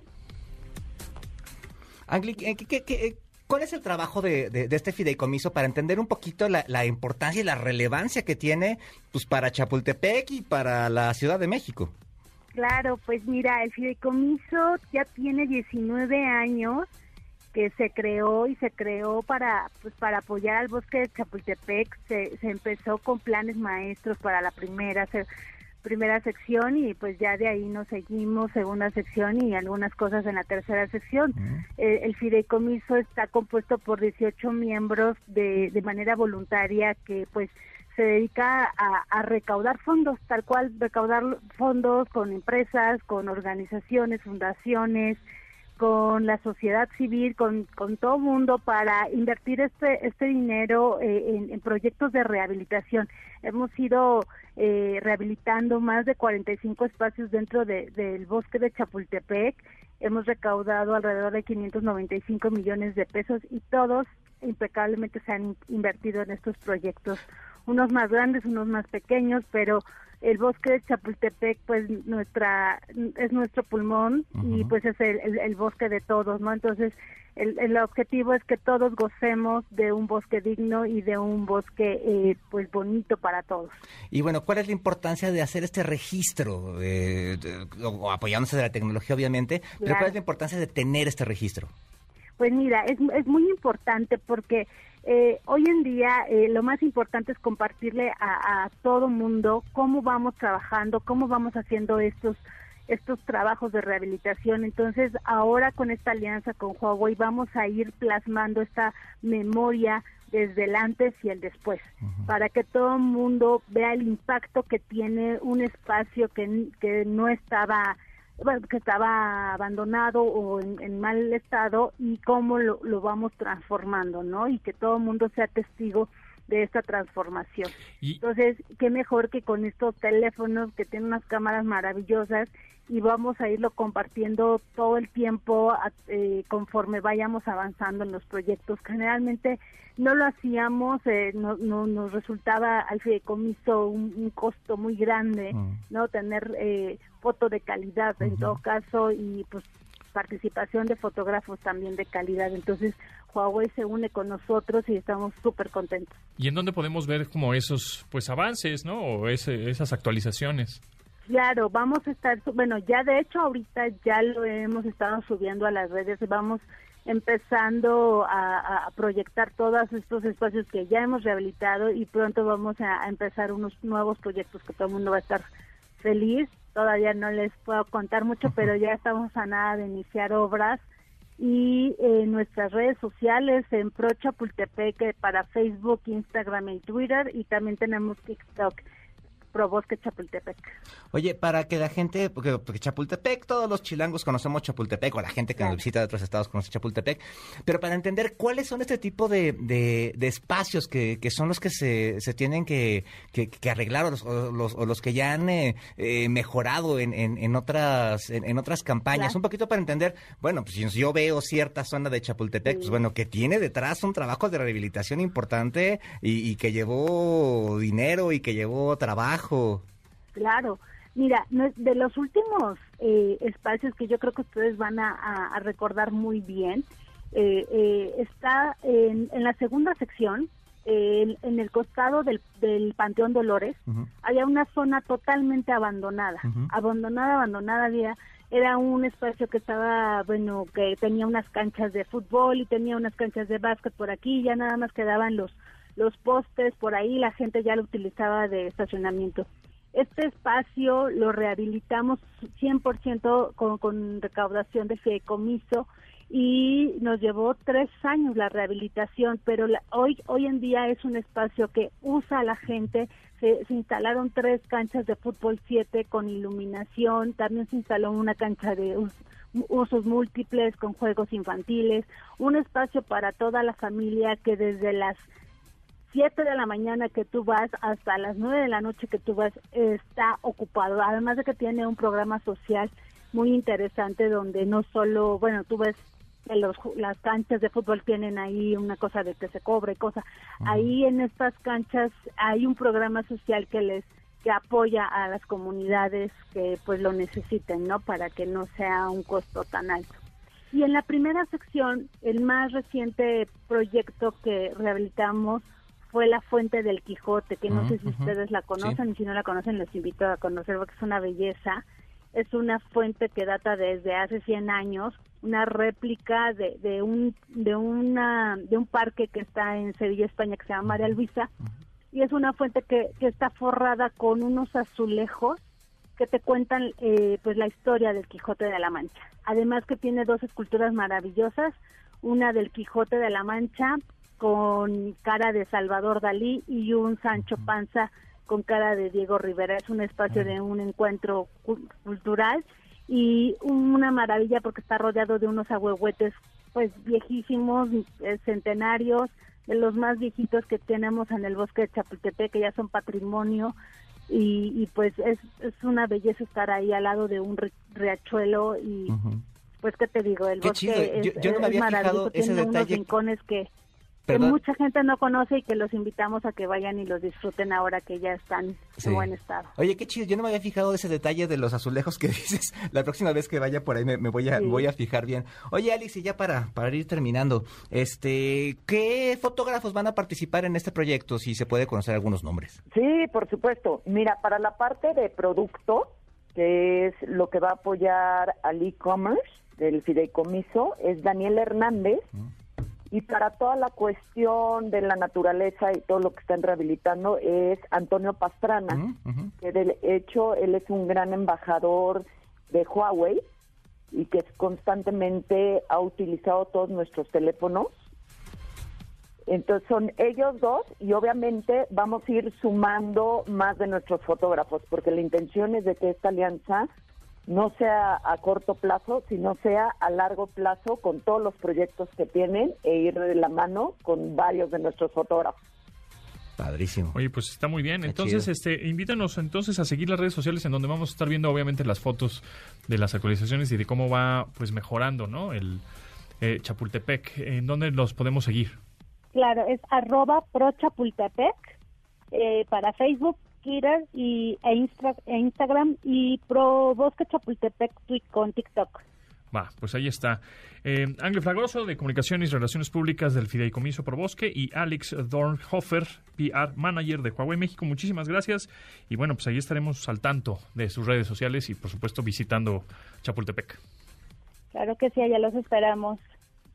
[SPEAKER 2] Angli, cuál es el trabajo de, este fideicomiso para entender un poquito la, importancia y la relevancia que tiene pues para Chapultepec y para la Ciudad de México?
[SPEAKER 4] Claro, pues mira, el fideicomiso ya tiene 19 años que se creó y se creó para pues para apoyar al bosque de Chapultepec. Se, se empezó con planes maestros para la primera primera sección y pues ya de ahí nos seguimos segunda sección y algunas cosas en la tercera sección. Eh, el fideicomiso está compuesto por 18 miembros de, de manera voluntaria que pues se dedica a, a, recaudar fondos, tal cual recaudar fondos con empresas, con organizaciones, fundaciones, con la sociedad civil, con, con todo mundo para invertir este, este dinero eh, en, proyectos de rehabilitación. Hemos ido eh, rehabilitando más de 45 espacios dentro del bosque de Chapultepec. Hemos recaudado alrededor de 595 millones de pesos y todos impecablemente se han invertido en estos proyectos. Unos más grandes, unos más pequeños, pero el bosque de Chapultepec pues nuestra es nuestro pulmón y pues es el, bosque de todos no entonces el, el, objetivo es que todos gocemos de un bosque digno y de un bosque eh, pues bonito para todos.
[SPEAKER 2] Y bueno cuál es la importancia de hacer este registro eh, o, apoyándose de la tecnología obviamente pero cuál es la importancia de tener este registro
[SPEAKER 4] pues mira es, es muy importante porque eh, hoy en día eh, lo más importante es compartirle a, a todo mundo cómo vamos trabajando, cómo vamos haciendo estos estos trabajos de rehabilitación. Entonces, ahora con esta alianza con Huawei vamos a ir plasmando esta memoria desde el antes y el después, para que todo el mundo vea el impacto que tiene un espacio que, que no estaba que estaba abandonado o en, mal estado y cómo lo, lo, vamos transformando, ¿no? Y que todo el mundo sea testigo de esta transformación. Entonces, qué mejor que con estos teléfonos que tienen unas cámaras maravillosas y vamos a irlo compartiendo todo el tiempo eh, conforme vayamos avanzando en los proyectos. Generalmente no lo hacíamos, eh, no, no, nos resultaba al fideicomiso un, un costo muy grande, mm. ¿no? Tener eh, foto de calidad en todo caso y pues participación de fotógrafos también de calidad. Entonces, Huawei se une con nosotros y estamos súper contentos.
[SPEAKER 1] ¿Y en dónde podemos ver como esos pues avances, ¿no? O esas actualizaciones.
[SPEAKER 4] Claro, vamos a estar, bueno, ya de hecho ahorita ya lo hemos estado subiendo a las redes, vamos empezando a, proyectar todos estos espacios que ya hemos rehabilitado y pronto vamos a, empezar unos nuevos proyectos que todo el mundo va a estar feliz. Todavía no les puedo contar mucho, pero ya estamos a nada de iniciar obras y en nuestras redes sociales en Pro Chapultepec para Facebook, Instagram y Twitter y también tenemos TikTok. Probosque Chapultepec.
[SPEAKER 2] Oye, para que la gente, porque, Chapultepec, todos los chilangos conocemos Chapultepec, o la gente que nos visita de otros estados conoce Chapultepec, pero para entender cuáles son este tipo de, de, espacios que, que, son los que se, se tienen que, que, arreglar o los, o los, que ya han eh, eh, mejorado en, en, otras, en, otras campañas, un poquito para entender, bueno, pues si yo veo cierta zona de Chapultepec, pues bueno, que tiene detrás un trabajo de rehabilitación importante y, y que llevó dinero y que llevó trabajo
[SPEAKER 4] Claro. Mira, de los últimos eh, espacios que yo creo que ustedes van a, recordar muy bien, eh, eh, está en, la segunda sección, en el costado del, del Panteón Dolores, había una zona totalmente abandonada, abandonada, abandonada, había, era un espacio que estaba, bueno, que tenía unas canchas de fútbol y tenía unas canchas de básquet por aquí, ya nada más quedaban los, los postes por ahí, la gente ya lo utilizaba de estacionamiento. Este espacio lo rehabilitamos 100% con, con recaudación de fideicomiso y nos llevó tres años la rehabilitación, pero la- hoy hoy en día es un espacio que usa la gente. Se, se instalaron tres canchas de fútbol 7 con iluminación, también se instaló una cancha de us- usos múltiples con juegos infantiles, un espacio para toda la familia que desde las 7 de la mañana que tú vas hasta las 9 de la noche que tú vas está ocupado. Además de que tiene un programa social muy interesante donde no solo, bueno, tú ves que los, las canchas de fútbol tienen ahí una cosa de que se cobra y cosa. Ahí en estas canchas hay un programa social que les que apoya a las comunidades que pues lo necesiten, ¿no? Para que no sea un costo tan alto. Y en la primera sección, el más reciente proyecto que rehabilitamos fue la Fuente del Quijote, que no
[SPEAKER 2] Ujú,
[SPEAKER 4] sé si ustedes la conocen y si no la conocen les invito a conocer porque es una belleza. Es una fuente que data desde hace 100 años, una réplica de, de un de una de un parque que está en Sevilla, España, que se llama María Luisa, y es una fuente que, que está forrada con unos azulejos que te cuentan eh, pues la historia del Quijote de la Mancha. Además que tiene dos esculturas maravillosas, una del Quijote de la Mancha con cara de Salvador Dalí y un Sancho Panza con cara de Diego Rivera. Es un espacio de un encuentro cu- cultural y una maravilla porque está rodeado de unos ahuehuetes pues viejísimos, eh, centenarios, de los más viejitos que tenemos en el bosque de Chapultepec, que ya son patrimonio, y, y pues es, es una belleza estar ahí al lado de un ri- riachuelo y pues qué te digo, el
[SPEAKER 2] Qué
[SPEAKER 4] bosque
[SPEAKER 2] chido.
[SPEAKER 4] es,
[SPEAKER 2] Yo- yo no me
[SPEAKER 4] es
[SPEAKER 2] había fijado
[SPEAKER 4] maravilloso,
[SPEAKER 2] ese
[SPEAKER 4] tiene unos rincones que, que mucha gente no conoce y que los invitamos a que vayan y los disfruten ahora que ya están
[SPEAKER 2] Sí.
[SPEAKER 4] en buen estado.
[SPEAKER 2] Oye, qué chido. Yo no me había fijado ese detalle de los azulejos que dices. La próxima vez que vaya por ahí me, me voy a
[SPEAKER 4] Sí.
[SPEAKER 2] me voy a fijar bien. Oye, Alex, y ya para, para ir terminando, este, ¿qué fotógrafos van a participar en este proyecto? Si se puede conocer algunos nombres.
[SPEAKER 3] Sí, por supuesto. Mira, para la parte de producto, que es lo que va a apoyar al e-commerce del fideicomiso, es Daniel Hernández. Y para toda la cuestión de la naturaleza y todo lo que están rehabilitando es Antonio Pastrana, que de hecho él es un gran embajador de Huawei y que constantemente ha utilizado todos nuestros teléfonos. Entonces son ellos dos y obviamente vamos a ir sumando más de nuestros fotógrafos porque la intención es de que esta alianza no sea a corto plazo, sino sea a largo plazo con todos los proyectos que tienen e ir de la mano con varios de nuestros fotógrafos.
[SPEAKER 2] Padrísimo.
[SPEAKER 1] Oye, pues está muy bien.
[SPEAKER 2] Está
[SPEAKER 1] Entonces,
[SPEAKER 2] chido.
[SPEAKER 1] este, invítanos entonces a seguir las redes sociales en donde vamos a estar viendo obviamente las fotos de las actualizaciones y de cómo va pues mejorando, ¿no? El eh, Chapultepec. ¿En dónde los podemos seguir?
[SPEAKER 4] Claro, es arroba prochapultepec eh, para Facebook, Twitter y, e, Instra- e Instagram y pro Bosque Chapultepec con TikTok.
[SPEAKER 1] Va, pues ahí está. Eh, Ángel Fragoso, de Comunicaciones y Relaciones Públicas del Fideicomiso Por Bosque, y Alex Dornhofer, PR Manager de Huawei México. Muchísimas gracias. Y bueno, pues ahí estaremos al tanto de sus redes sociales y, por supuesto, visitando Chapultepec.
[SPEAKER 4] Claro que sí, allá los esperamos.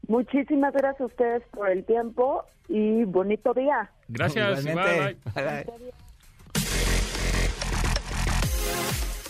[SPEAKER 3] Muchísimas gracias a ustedes por el tiempo y bonito día.
[SPEAKER 1] Gracias.
[SPEAKER 2] Igualmente.
[SPEAKER 1] Bye, bye.
[SPEAKER 2] Bye,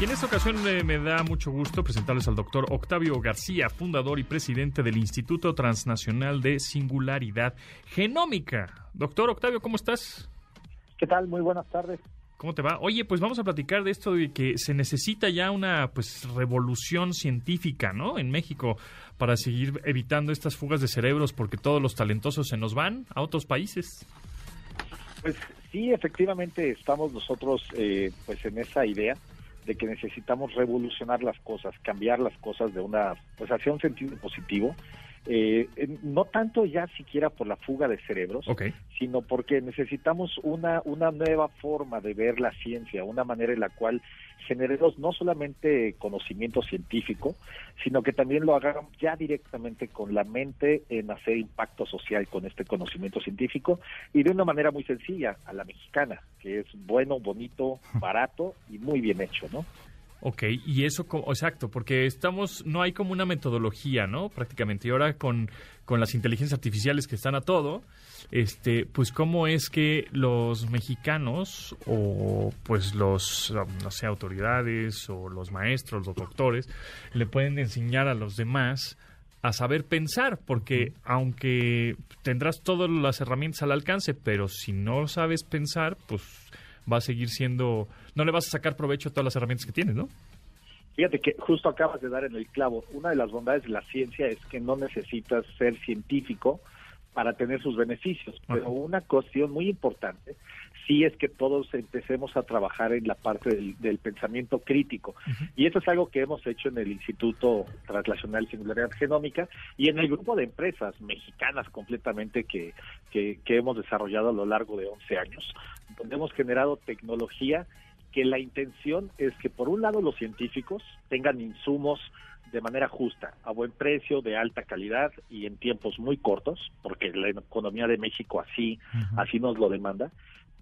[SPEAKER 1] Y en esta ocasión eh, me da mucho gusto presentarles al doctor Octavio García, fundador y presidente del Instituto Transnacional de Singularidad Genómica. Doctor Octavio, ¿cómo estás?
[SPEAKER 5] ¿Qué tal? Muy buenas tardes.
[SPEAKER 1] ¿Cómo te va? Oye, pues vamos a platicar de esto de que se necesita ya una pues revolución científica, ¿no? En México para seguir evitando estas fugas de cerebros porque todos los talentosos se nos van a otros países.
[SPEAKER 5] Pues sí, efectivamente estamos nosotros eh, pues en esa idea de que necesitamos revolucionar las cosas, cambiar las cosas de una, pues hacia un sentido positivo, eh, no tanto ya siquiera por la fuga de cerebros, sino porque necesitamos una, una nueva forma de ver la ciencia, una manera en la cual generemos no solamente conocimiento científico, sino que también lo hagamos ya directamente con la mente en hacer impacto social con este conocimiento científico y de una manera muy sencilla, a la mexicana, que es bueno, bonito, barato y muy bien hecho, ¿no?
[SPEAKER 1] Ok, y eso, exacto, porque estamos, no hay como una metodología, ¿no? Prácticamente. Y ahora con, con las inteligencias artificiales que están a todo, este, pues cómo es que los mexicanos o pues los, no sé, autoridades o los maestros, los doctores, le pueden enseñar a los demás a saber pensar, porque aunque tendrás todas las herramientas al alcance, pero si no sabes pensar, pues va a seguir siendo, no le vas a sacar provecho a todas las herramientas que tienes, ¿no?
[SPEAKER 5] Fíjate que justo acabas de dar en el clavo. Una de las bondades de la ciencia es que no necesitas ser científico para tener sus beneficios, pero una cuestión muy importante sí es que todos empecemos a trabajar en la parte del, pensamiento crítico. Y eso es algo que hemos hecho en el Instituto Translacional Singularidad Genómica y en el grupo de empresas mexicanas completamente que, que, que hemos desarrollado a lo largo de 11 años, donde hemos generado tecnología que la intención es que por un lado los científicos tengan insumos de manera justa, a buen precio, de alta calidad y en tiempos muy cortos, porque la economía de México así, así nos lo demanda.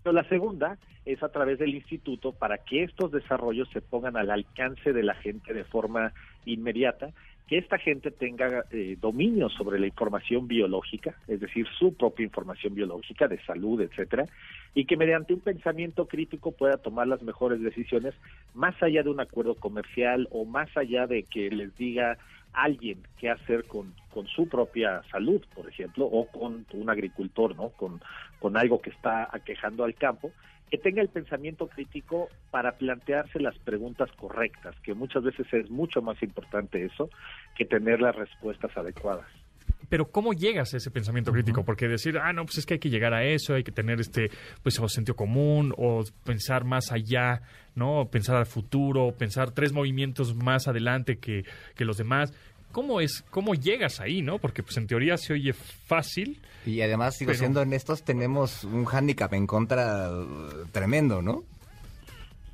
[SPEAKER 5] Pero la segunda es a través del instituto para que estos desarrollos se pongan al alcance de la gente de forma inmediata que esta gente tenga eh, dominio sobre la información biológica, es decir, su propia información biológica de salud, etcétera, y que mediante un pensamiento crítico pueda tomar las mejores decisiones más allá de un acuerdo comercial o más allá de que les diga alguien qué hacer con, con su propia salud, por ejemplo, o con un agricultor, ¿no? Con, con algo que está aquejando al campo, que tenga el pensamiento crítico para plantearse las preguntas correctas, que muchas veces es mucho más importante eso que tener las respuestas adecuadas.
[SPEAKER 1] Pero ¿cómo llegas a ese pensamiento crítico? Porque decir, ah, no, pues es que hay que llegar a eso, hay que tener este, pues, sentido común, o pensar más allá, ¿no? Pensar al futuro, pensar tres movimientos más adelante que, que los demás. ¿Cómo es, cómo llegas ahí, no? Porque pues en teoría se oye fácil.
[SPEAKER 2] Y además, sigo siendo honestos, tenemos un hándicap en contra uh, tremendo, ¿no?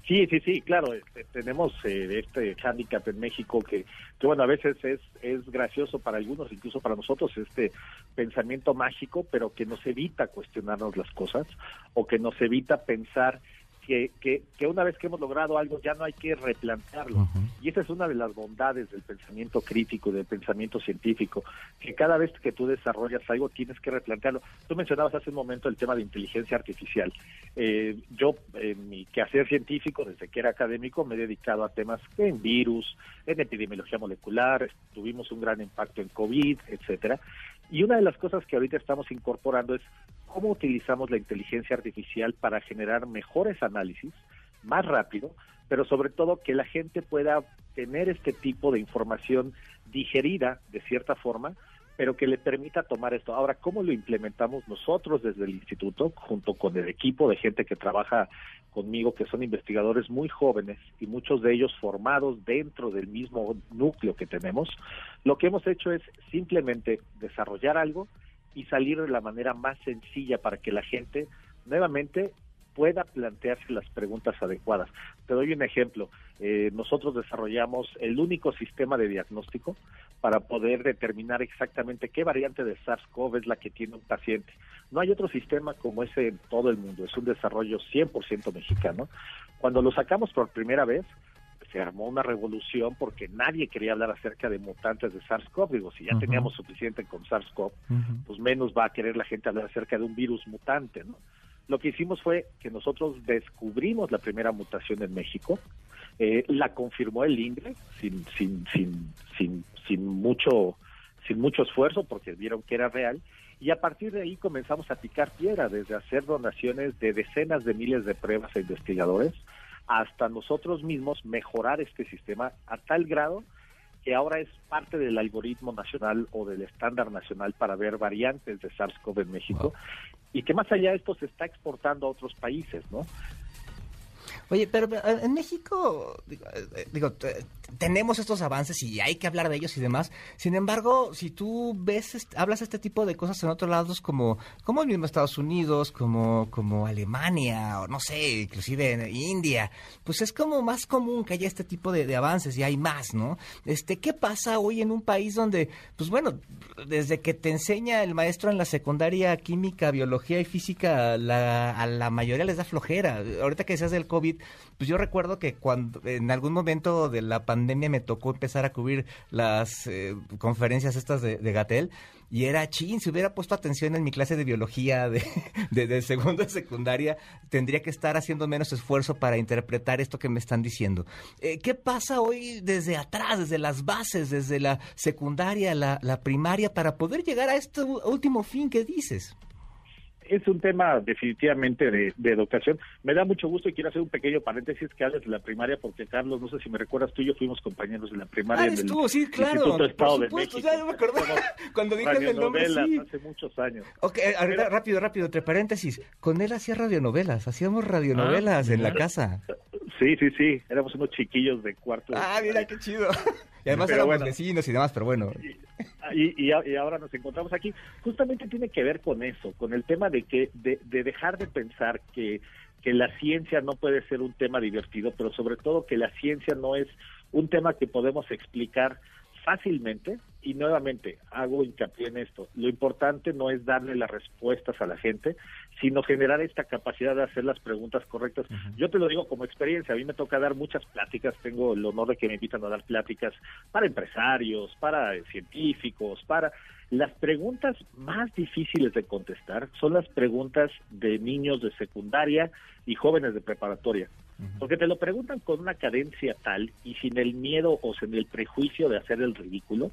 [SPEAKER 5] Sí, sí, sí, claro, este, tenemos eh, este hándicap en México que, que, bueno, a veces es, es gracioso para algunos, incluso para nosotros, este pensamiento mágico, pero que nos evita cuestionarnos las cosas o que nos evita pensar que, que, una vez que hemos logrado algo ya no hay que replantearlo. Y esa es una de las bondades del pensamiento crítico, del pensamiento científico, que cada vez que tú desarrollas algo tienes que replantearlo. Tú mencionabas hace un momento el tema de inteligencia artificial. Eh, yo, en mi quehacer científico, desde que era académico, me he dedicado a temas en virus, en epidemiología molecular, tuvimos un gran impacto en COVID, etcétera. Y una de las cosas que ahorita estamos incorporando es cómo utilizamos la inteligencia artificial para generar mejores análisis más rápido, pero sobre todo que la gente pueda tener este tipo de información digerida de cierta forma, pero que le permita tomar esto. Ahora, ¿cómo lo implementamos nosotros desde el instituto, junto con el equipo de gente que trabaja conmigo, que son investigadores muy jóvenes y muchos de ellos formados dentro del mismo núcleo que tenemos? Lo que hemos hecho es simplemente desarrollar algo y salir de la manera más sencilla para que la gente nuevamente pueda plantearse las preguntas adecuadas. Te doy un ejemplo. Eh, nosotros desarrollamos el único sistema de diagnóstico para poder determinar exactamente qué variante de SARS-CoV es la que tiene un paciente. No hay otro sistema como ese en todo el mundo. Es un desarrollo 100% mexicano. Cuando lo sacamos por primera vez, se armó una revolución porque nadie quería hablar acerca de mutantes de SARS-CoV. Digo, si ya teníamos suficiente con SARS-CoV, pues menos va a querer la gente hablar acerca de un virus mutante, ¿no? Lo que hicimos fue que nosotros descubrimos la primera mutación en México, eh, la confirmó el INDRE sin, sin, sin, sin, sin mucho sin mucho esfuerzo porque vieron que era real. Y a partir de ahí comenzamos a picar piedra desde hacer donaciones de decenas de miles de pruebas a investigadores hasta nosotros mismos mejorar este sistema a tal grado que ahora es parte del algoritmo nacional o del estándar nacional para ver variantes de SARS-CoV en México. Y que más allá de esto se está exportando a otros países, ¿no?
[SPEAKER 2] Oye, pero en México, digo, eh, digo, tenemos estos avances y hay que hablar de ellos y demás. Sin embargo, si tú ves, hablas este tipo de cosas en otros lados como, como el mismo Estados Unidos, como, como Alemania, o no sé, inclusive India, pues es como más común que haya este tipo de, de avances y hay más, ¿no? Este, ¿qué pasa hoy en un país donde, pues bueno, desde que te enseña el maestro en la secundaria química, biología y física, la- a la mayoría les da flojera? Ahorita que decías del COVID, pues yo recuerdo que cuando en algún momento de la pandemia me tocó empezar a cubrir las eh, conferencias estas de, Gatel y era chin, si hubiera puesto atención en mi clase de biología de, de, de segundo de secundaria, tendría que estar haciendo menos esfuerzo para interpretar esto que me están diciendo. Eh, ¿Qué pasa hoy desde atrás, desde las bases, desde la secundaria, la, primaria, para poder llegar a este último fin que dices?
[SPEAKER 5] Es un tema definitivamente de, de educación. Me da mucho gusto y quiero hacer un pequeño paréntesis que hables de la primaria porque Carlos, no sé si me recuerdas tú y yo fuimos compañeros de la primaria
[SPEAKER 2] Ah, tú, sí, claro.
[SPEAKER 5] Instituto Estado
[SPEAKER 2] por
[SPEAKER 5] de
[SPEAKER 2] supuesto,
[SPEAKER 5] México.
[SPEAKER 2] ya me acordé. Cuando dijeron el nombre, sí.
[SPEAKER 5] hace muchos años.
[SPEAKER 2] Ok, eh, ahorita
[SPEAKER 5] Pero-
[SPEAKER 2] rápido, rápido, entre paréntesis. Con él hacía radionovelas, hacíamos radionovelas
[SPEAKER 1] Ah,
[SPEAKER 2] en la casa.
[SPEAKER 5] Sí, sí, sí, éramos unos chiquillos de cuarto. de
[SPEAKER 2] Ah, mira, qué chido. Y además éramos
[SPEAKER 5] bueno.
[SPEAKER 2] vecinos y demás, pero bueno.
[SPEAKER 5] y, y, y ahora nos encontramos aquí. Justamente tiene que ver con eso, con el tema de que de, de dejar de pensar que, que la ciencia no puede ser un tema divertido, pero sobre todo que la ciencia no es un tema que podemos explicar fácilmente y nuevamente hago hincapié en esto. Lo importante no es darle las respuestas a la gente, sino generar esta capacidad de hacer las preguntas correctas. Yo te lo digo como experiencia, a mí me toca dar muchas pláticas, tengo el honor de que me invitan a dar pláticas para empresarios, para científicos, para las preguntas más difíciles de contestar son las preguntas de niños de secundaria y jóvenes de preparatoria. Porque te lo preguntan con una cadencia tal y sin el miedo o sin el prejuicio de hacer el ridículo,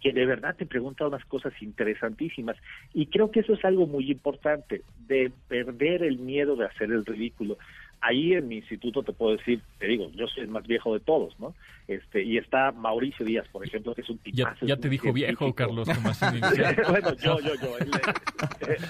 [SPEAKER 5] que de verdad te pregunta unas cosas interesantísimas. Y creo que eso es algo muy importante, de perder el miedo de hacer el ridículo. Ahí en mi instituto te puedo decir, te digo, yo soy el más viejo de todos, ¿no? Este, y está Mauricio Díaz, por ejemplo, que es un
[SPEAKER 1] Ya,
[SPEAKER 5] tipazo.
[SPEAKER 1] ya
[SPEAKER 5] es
[SPEAKER 1] te dijo viejo. Carlos,
[SPEAKER 5] bueno, yo, yo, yo. él,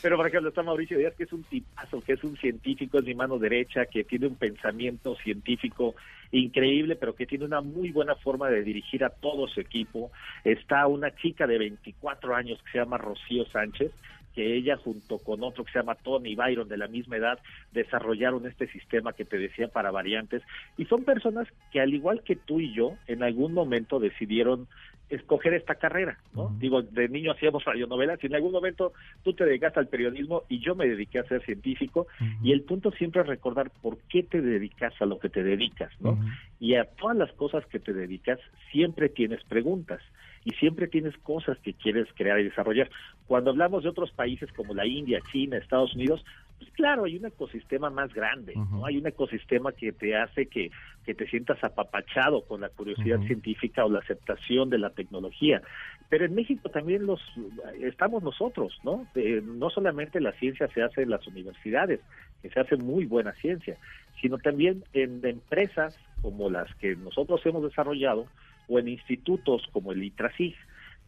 [SPEAKER 5] pero por ejemplo está Mauricio Díaz, que es un tipazo, que es un científico, es mi mano derecha, que tiene un pensamiento científico increíble, pero que tiene una muy buena forma de dirigir a todo su equipo. Está una chica de 24 años que se llama Rocío Sánchez, que ella junto con otro que se llama Tony Byron de la misma edad desarrollaron este sistema que te decía para variantes y son personas que al igual que tú y yo en algún momento decidieron escoger esta carrera, ¿no? Digo, de niño hacíamos radionovelas y en algún momento tú te dedicaste al periodismo y yo me dediqué a ser científico y el punto siempre es recordar por qué te dedicas a lo que te dedicas, ¿no? Y a todas las cosas que te dedicas siempre tienes preguntas y siempre tienes cosas que quieres crear y desarrollar. Cuando hablamos de otros países como la India, China, Estados Unidos, pues claro, hay un ecosistema más grande, ¿no? Hay un ecosistema que te hace que, que te sientas apapachado con la curiosidad científica o la aceptación de la tecnología. Pero en México también los estamos nosotros, ¿no? Eh, no solamente la ciencia se hace en las universidades, que se hace muy buena ciencia, sino también en empresas como las que nosotros hemos desarrollado o en institutos como el ITRASIG,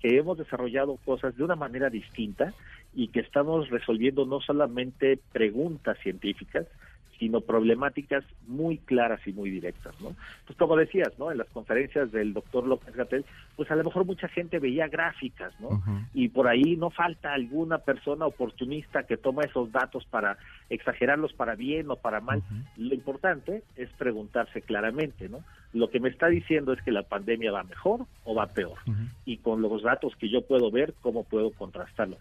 [SPEAKER 5] que hemos desarrollado cosas de una manera distinta y que estamos resolviendo no solamente preguntas científicas, sino problemáticas muy claras y muy directas, ¿no? Pues como decías, ¿no? En las conferencias del doctor López Gatel, pues a lo mejor mucha gente veía gráficas, ¿no? Y por ahí no falta alguna persona oportunista que toma esos datos para exagerarlos para bien o para mal. Lo importante es preguntarse claramente, ¿no? Lo que me está diciendo es que la pandemia va mejor o va peor. Y con los datos que yo puedo ver, ¿cómo puedo contrastarlo?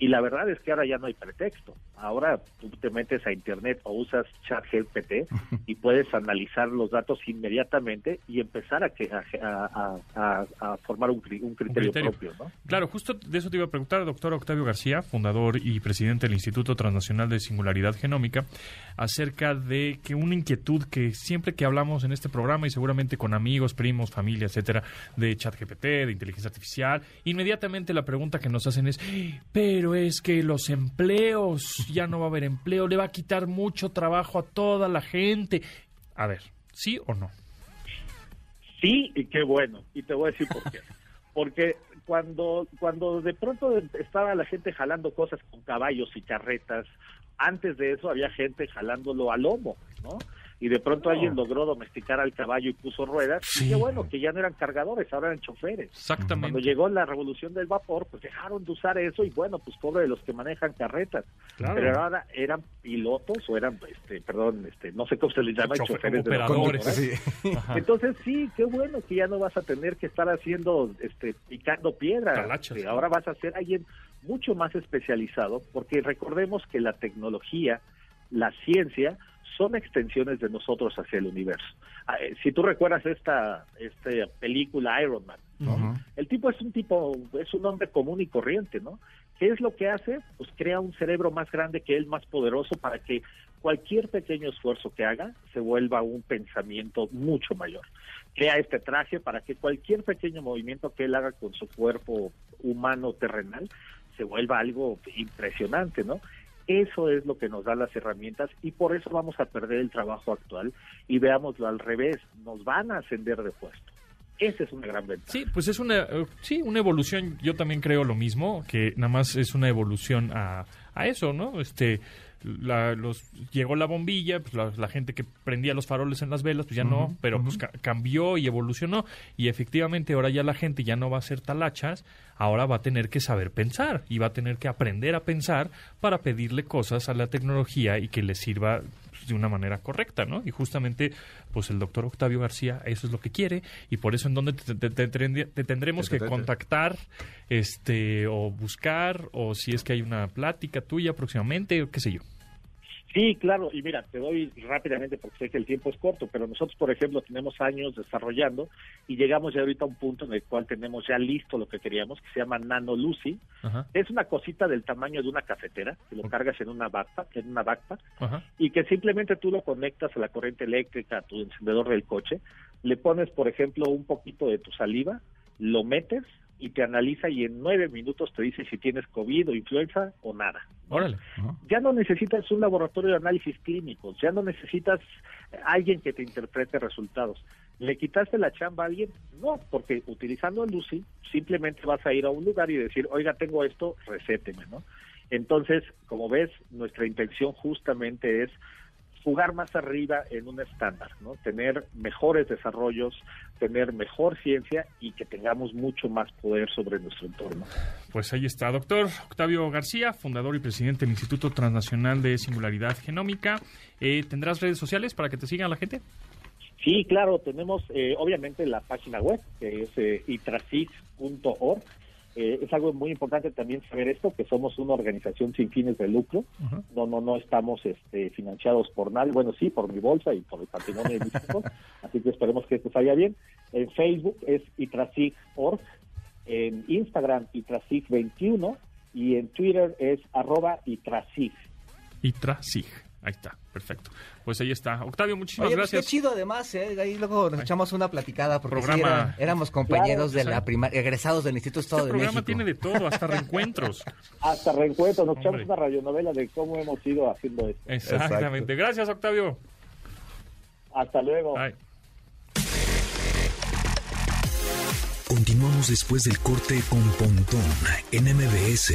[SPEAKER 5] Y la verdad es que ahora ya no hay pretexto. Ahora tú te metes a internet o usas ChatGPT y puedes analizar los datos inmediatamente y empezar a, que, a, a- a- a formar un, cri- un criterio,
[SPEAKER 1] criterio.
[SPEAKER 5] propio, ¿no?
[SPEAKER 1] Claro, justo de eso te iba a preguntar, doctor Octavio García, fundador y presidente del Instituto Transnacional de Singularidad Genómica, acerca de que una inquietud que siempre que hablamos en este programa y seguramente con amigos, primos, familia, etcétera, de ChatGPT, de inteligencia artificial, inmediatamente la pregunta que nos hacen es, pero es que los empleos, ya no va a haber empleo, le va a quitar mucho trabajo a toda la gente. A ver, ¿sí o no?
[SPEAKER 5] Sí, y qué bueno. Y te voy a decir por qué. Porque cuando, cuando de pronto estaba la gente jalando cosas con caballos y carretas, antes de eso había gente jalándolo a lomo. ¿no? Y de pronto alguien logró domesticar al caballo y puso ruedas.
[SPEAKER 1] Sí.
[SPEAKER 5] Y qué bueno, que ya no eran cargadores, ahora eran choferes. Cuando
[SPEAKER 1] Exactamente.
[SPEAKER 5] llegó la revolución del vapor, pues dejaron de usar eso y bueno, pues pobre de los que manejan carretas.
[SPEAKER 1] Claro.
[SPEAKER 5] Pero ahora eran pilotos o eran, este, perdón, este, no sé cómo se les llama,
[SPEAKER 1] Chofer-
[SPEAKER 5] choferes de
[SPEAKER 1] operadores.
[SPEAKER 5] ¿verdad?
[SPEAKER 2] Sí.
[SPEAKER 5] Entonces sí, qué bueno que ya no vas a tener que estar haciendo, este, picando piedra.
[SPEAKER 1] Talachas,
[SPEAKER 5] Que
[SPEAKER 1] ¿no?
[SPEAKER 5] ahora vas a ser alguien mucho más especializado, porque recordemos que la tecnología, la ciencia, son extensiones de nosotros hacia el universo. Ah, eh, Si tú recuerdas esta, esta película Iron Man. El tipo es un tipo, es un hombre común y corriente, ¿no? ¿Qué es lo que hace? Pues crea un cerebro más grande que él, más poderoso, para que cualquier pequeño esfuerzo que haga se vuelva un pensamiento mucho mayor. Crea este traje para que cualquier pequeño movimiento que él haga con su cuerpo humano terrenal se vuelva algo impresionante, ¿no? Eso es lo que nos da las herramientas y por eso vamos a perder el trabajo actual y veámoslo al revés, nos van a ascender de puesto. Esa es una gran ventaja.
[SPEAKER 1] Sí, pues es una, eh, sí, una evolución. Yo también creo lo mismo, que nada más es una evolución a, a eso, ¿no? Este, la, los, llegó la bombilla, pues la, la gente que prendía los faroles en las velas, pues ya no, pero pues ca- cambió y evolucionó. Y efectivamente ahora ya la gente ya no va a ser talachas, ahora va a tener que saber pensar y va a tener que aprender a pensar para pedirle cosas a la tecnología y que le sirva de una manera correcta, ¿no? Y justamente, pues el doctor Octavio García eso es lo que quiere y por eso en donde te, te- te- te- te tendremos que contactar, este, o buscar, o si es que hay una plática tuya próximamente, o qué sé yo.
[SPEAKER 5] Sí, claro, y mira, te doy rápidamente porque sé que el tiempo es corto, pero nosotros, por ejemplo, tenemos años desarrollando y llegamos ya ahorita a un punto en el cual tenemos ya listo lo que queríamos, que se llama Nano Lucy.
[SPEAKER 1] Ajá,
[SPEAKER 5] Es una cosita del tamaño de una cafetera, que lo cargas en una backpack, en una backpack,
[SPEAKER 1] ajá.
[SPEAKER 5] y que simplemente tú lo conectas a la corriente eléctrica, a tu encendedor del coche, le pones, por ejemplo, un poquito de tu saliva, lo metes y te analiza y en nueve minutos te dice si tienes COVID o influenza o nada.
[SPEAKER 1] Órale.
[SPEAKER 5] Ya no necesitas un laboratorio de análisis clínicos, ya no necesitas eh, alguien que te interprete resultados. ¿Le quitaste la chamba a alguien? No, porque utilizando el Lucy simplemente vas a ir a un lugar y decir, oiga, tengo esto, recéteme, ¿no? Entonces, como ves, nuestra intención justamente es jugar más arriba en un estándar, ¿no? Tener mejores desarrollos, tener mejor ciencia y que tengamos mucho más poder sobre nuestro entorno.
[SPEAKER 1] Pues ahí está, doctor Octavio García, fundador y presidente del Instituto Transnacional de Singularidad Genómica. Eh, ¿Tendrás redes sociales para que te sigan la gente?
[SPEAKER 5] Sí, claro, tenemos eh, obviamente la página web, que es eh, itracis.org. Eh, es algo muy importante también saber esto, que somos una organización sin fines de lucro. No, no, no estamos este, financiados por nadie. Bueno, sí, por mi bolsa y por el patrimonio de hijos. Así que esperemos que esto salga bien. En Facebook es itracis.org. En Instagram, itracis21. Y en Twitter es arroba itracis.
[SPEAKER 1] Itrasig. Ahí está, perfecto. Pues ahí está. Octavio, muchísimas
[SPEAKER 2] Oye, pues
[SPEAKER 1] gracias.
[SPEAKER 2] qué chido además, ¿eh? Ahí luego nos echamos una platicada porque sí,
[SPEAKER 1] Programa-
[SPEAKER 2] era- éramos compañeros de la primaria, egresados del Instituto Estado
[SPEAKER 1] Este
[SPEAKER 2] de
[SPEAKER 1] programa
[SPEAKER 2] México.
[SPEAKER 1] tiene de todo, hasta reencuentros.
[SPEAKER 5] Hasta reencuentro. Nos
[SPEAKER 1] Hombre.
[SPEAKER 5] echamos una radionovela de cómo hemos ido haciendo esto.
[SPEAKER 1] Exactamente. Gracias, Octavio.
[SPEAKER 5] Hasta luego.
[SPEAKER 1] Bye.
[SPEAKER 6] Continuamos después del corte con Pontón en MBS.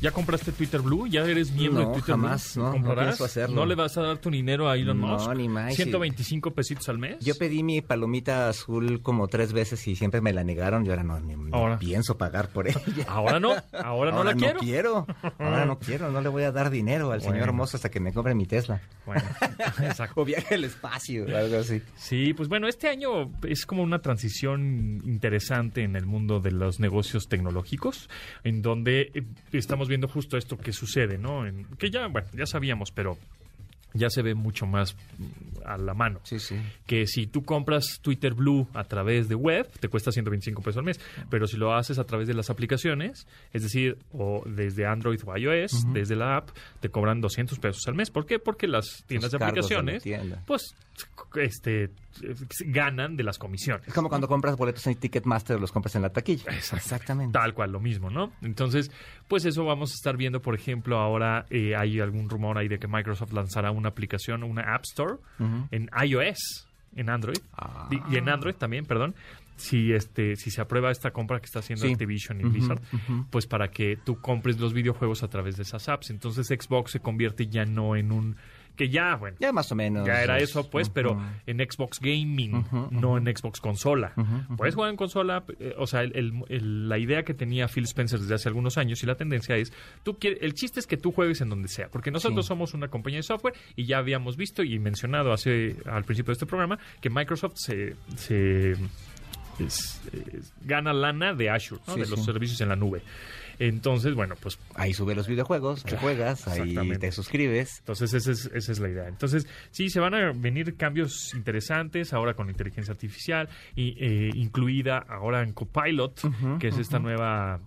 [SPEAKER 1] ¿Ya compraste Twitter Blue? ¿Ya eres miembro
[SPEAKER 2] No,
[SPEAKER 1] de Twitter
[SPEAKER 2] jamás,
[SPEAKER 1] Blue?
[SPEAKER 2] no, no
[SPEAKER 1] ¿Comprarás?
[SPEAKER 2] hacerlo.
[SPEAKER 1] ¿No le vas a dar tu dinero a Elon
[SPEAKER 2] No,
[SPEAKER 1] Musk?
[SPEAKER 2] ni más, sí.
[SPEAKER 1] 125 pesitos al mes.
[SPEAKER 2] Yo pedí mi palomita azul como tres veces y siempre me la negaron. Yo ahora no, ni- no
[SPEAKER 1] Ahora.
[SPEAKER 2] pienso pagar por ella.
[SPEAKER 1] Ahora no, ahora no la quiero.
[SPEAKER 2] Ahora no quiero. No le voy a dar dinero al señor. Mozo hasta que me compre mi Tesla.
[SPEAKER 1] Bueno, exacto.
[SPEAKER 2] O viaje al espacio o algo así.
[SPEAKER 1] Sí, pues bueno, este año es como una transición interesante en el mundo de los negocios tecnológicos, en donde eh, estamos viendo justo esto que sucede, ¿no? En- que ya, bueno, ya sabíamos, pero ya se ve mucho más mm, a la mano.
[SPEAKER 2] Sí, sí.
[SPEAKER 1] que si tú compras Twitter Blue a través de web, te cuesta 125 pesos al mes. Pero si lo haces a través de las aplicaciones, es decir, o desde Android o iOS, desde la app, te cobran 200 pesos al mes. ¿Por qué? Porque las tiendas de
[SPEAKER 2] la
[SPEAKER 1] aplicaciones,
[SPEAKER 2] tienda.
[SPEAKER 1] pues, este, ganan de las comisiones.
[SPEAKER 2] Es como cuando compras boletos en Ticketmaster, los compras en la taquilla. Exactamente.
[SPEAKER 1] Tal cual, lo mismo, ¿no? Entonces, pues eso vamos a estar viendo, por ejemplo, ahora eh, hay algún rumor ahí de que Microsoft lanzará una aplicación, una App Store en iOS. en Android.
[SPEAKER 2] Ah.
[SPEAKER 1] Y, y en Android también, perdón. Si este si se aprueba esta compra que está haciendo
[SPEAKER 2] Sí.
[SPEAKER 1] Activision y
[SPEAKER 2] Ujú,
[SPEAKER 1] Blizzard, pues para que tú compres los videojuegos a través de esas apps. Entonces Xbox se convierte ya no en un que ya, bueno,
[SPEAKER 2] Ya más o menos.
[SPEAKER 1] ya era
[SPEAKER 2] es-
[SPEAKER 1] eso, pues, pero en Xbox Gaming, no en Xbox Consola. Puedes jugar en consola, eh, o sea, el- el- el- la idea que tenía Phil Spencer desde hace algunos años y la tendencia es, tú quieres, el chiste es que tú juegues en donde sea, porque nosotros
[SPEAKER 2] Sí.
[SPEAKER 1] somos una compañía de software y ya habíamos visto y mencionado hace al principio de este programa que Microsoft se, se es- es- gana lana de Azure, ¿no?
[SPEAKER 2] Sí,
[SPEAKER 1] de los
[SPEAKER 2] sí.
[SPEAKER 1] servicios en la nube. Entonces, bueno, pues
[SPEAKER 2] Ahí sube los videojuegos, que juegas, ahí te suscribes.
[SPEAKER 1] Entonces, esa es, esa es la idea. Entonces, sí, se van a venir cambios interesantes ahora con inteligencia artificial, y, eh, incluida ahora en Copilot, que es esta nueva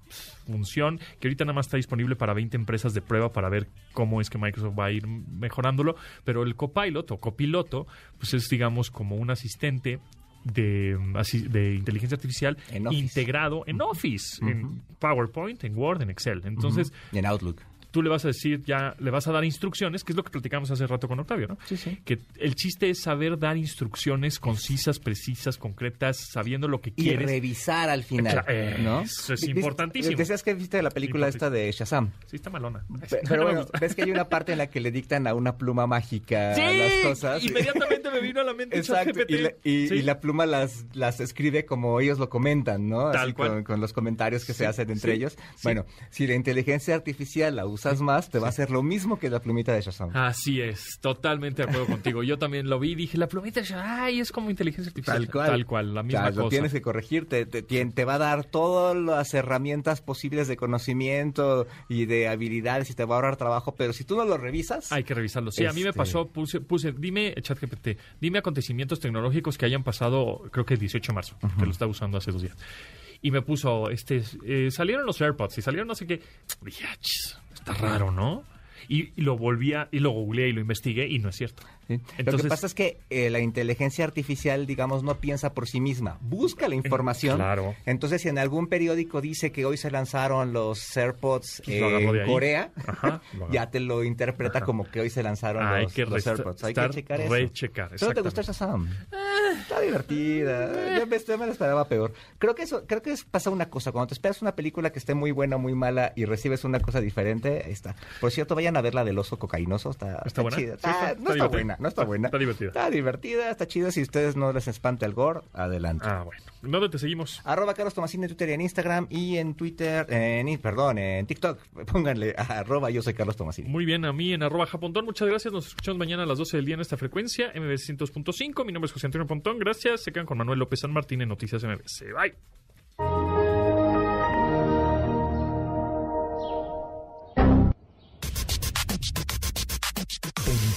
[SPEAKER 1] función que ahorita nada más está disponible para 20 empresas de prueba para ver cómo es que Microsoft va a ir mejorándolo. Pero el Copilot o copiloto, pues es, digamos, como un asistente. De, mm, así- de inteligencia artificial
[SPEAKER 2] En
[SPEAKER 1] integrado en Office, en PowerPoint, en Word, en Excel. Entonces,
[SPEAKER 2] Y en Outlook.
[SPEAKER 1] Tú le vas a decir, ya le vas a dar instrucciones, que es lo que platicamos hace rato con Octavio, ¿no?
[SPEAKER 2] Sí, sí.
[SPEAKER 1] Que el chiste es saber dar instrucciones concisas, precisas, concretas, sabiendo lo que
[SPEAKER 2] Y
[SPEAKER 1] quieres.
[SPEAKER 2] revisar al final,
[SPEAKER 1] Cla-
[SPEAKER 2] ¿no?
[SPEAKER 1] eso es
[SPEAKER 2] ¿Viste-
[SPEAKER 1] importantísimo.
[SPEAKER 2] Decías que viste la película esta de Shazam.
[SPEAKER 1] Sí, está malona.
[SPEAKER 2] Pe- Pero bueno, ves que hay una parte en la que le dictan a una pluma mágica
[SPEAKER 1] Sí,
[SPEAKER 2] las cosas.
[SPEAKER 1] inmediatamente me vino a la mente
[SPEAKER 2] Exacto, y la, y-
[SPEAKER 1] Sí.
[SPEAKER 2] y la pluma las, las escribe como ellos lo comentan, ¿no?
[SPEAKER 1] Tal
[SPEAKER 2] Así
[SPEAKER 1] cual.
[SPEAKER 2] Con, con los comentarios que
[SPEAKER 1] Sí,
[SPEAKER 2] se hacen entre
[SPEAKER 1] sí,
[SPEAKER 2] ellos.
[SPEAKER 1] sí.
[SPEAKER 2] Bueno, si la inteligencia artificial la usas más, te va a hacer lo mismo que la plumita de Shazam.
[SPEAKER 1] Así es, totalmente de acuerdo contigo. Yo también lo vi y dije, la plumita, ay, es como inteligencia artificial.
[SPEAKER 2] Tal cual.
[SPEAKER 1] Tal cual, la misma
[SPEAKER 2] O sea,
[SPEAKER 1] cosa.
[SPEAKER 2] Lo tienes que corregir, te, te, te va a dar todas las herramientas posibles de conocimiento y de habilidades y te va a ahorrar trabajo, pero si tú no lo revisas,
[SPEAKER 1] Hay que revisarlo. Sí, a mí me
[SPEAKER 2] Este-
[SPEAKER 1] pasó, puse, puse, dime, ChatGPT, dime acontecimientos tecnológicos que hayan pasado, creo que el 18 de marzo, que lo estaba usando hace dos días. Y me puso, este, eh, salieron los AirPods y salieron no sé qué. Dije, ah, está raro, ¿no? Y, y lo volví a, y lo googleé y lo investigué y no es cierto.
[SPEAKER 2] ¿Sí? lo
[SPEAKER 1] Entonces-
[SPEAKER 2] que pasa es que eh, la inteligencia artificial, digamos, no piensa por sí misma, busca la información.
[SPEAKER 1] Claro.
[SPEAKER 2] Entonces, si en algún periódico dice que hoy se lanzaron los AirPods
[SPEAKER 1] Pues
[SPEAKER 2] en. Corea,
[SPEAKER 1] Ajá,
[SPEAKER 2] ya te lo interpreta
[SPEAKER 1] Ajá.
[SPEAKER 2] como que hoy se lanzaron los, los AirPods. Hay que checar eso.
[SPEAKER 1] rechecar,
[SPEAKER 2] ¿Pero te gustó. Shazam? Está divertida. Yo me, yo me la esperaba peor. Creo que eso, creo que es- pasa una cosa. Cuando te esperas una película que esté muy buena o muy mala y recibes una cosa diferente, ahí está. Por cierto, vayan a ver la del oso cocainoso. Está,
[SPEAKER 1] ¿Está buena?
[SPEAKER 2] chida.
[SPEAKER 1] Sí,
[SPEAKER 2] Está-
[SPEAKER 1] está-
[SPEAKER 2] no
[SPEAKER 1] está
[SPEAKER 2] buena, no está
[SPEAKER 1] Está-
[SPEAKER 2] buena.
[SPEAKER 1] está divertida.
[SPEAKER 2] Está divertida, está chida. Si ustedes no les espanta el gore, adelante.
[SPEAKER 1] Ah, bueno. ¿Dónde te seguimos?
[SPEAKER 2] Arroba Carlos Tomasini en Twitter y en Instagram y en Twitter, en, perdón, en TikTok. Pónganle arroba yo soy Carlos Tomasini.
[SPEAKER 1] Muy bien, a mí en arroba japontón. Muchas gracias. Nos escuchamos mañana a las 12 del día en esta frecuencia, MBS 100.5. Mi nombre es José Antonio Pontón. Gracias. Se quedan con Manuel López San Martín en Noticias MBS. Bye.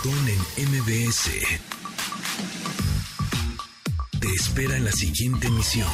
[SPEAKER 6] En MBS. Te espera la siguiente emisión.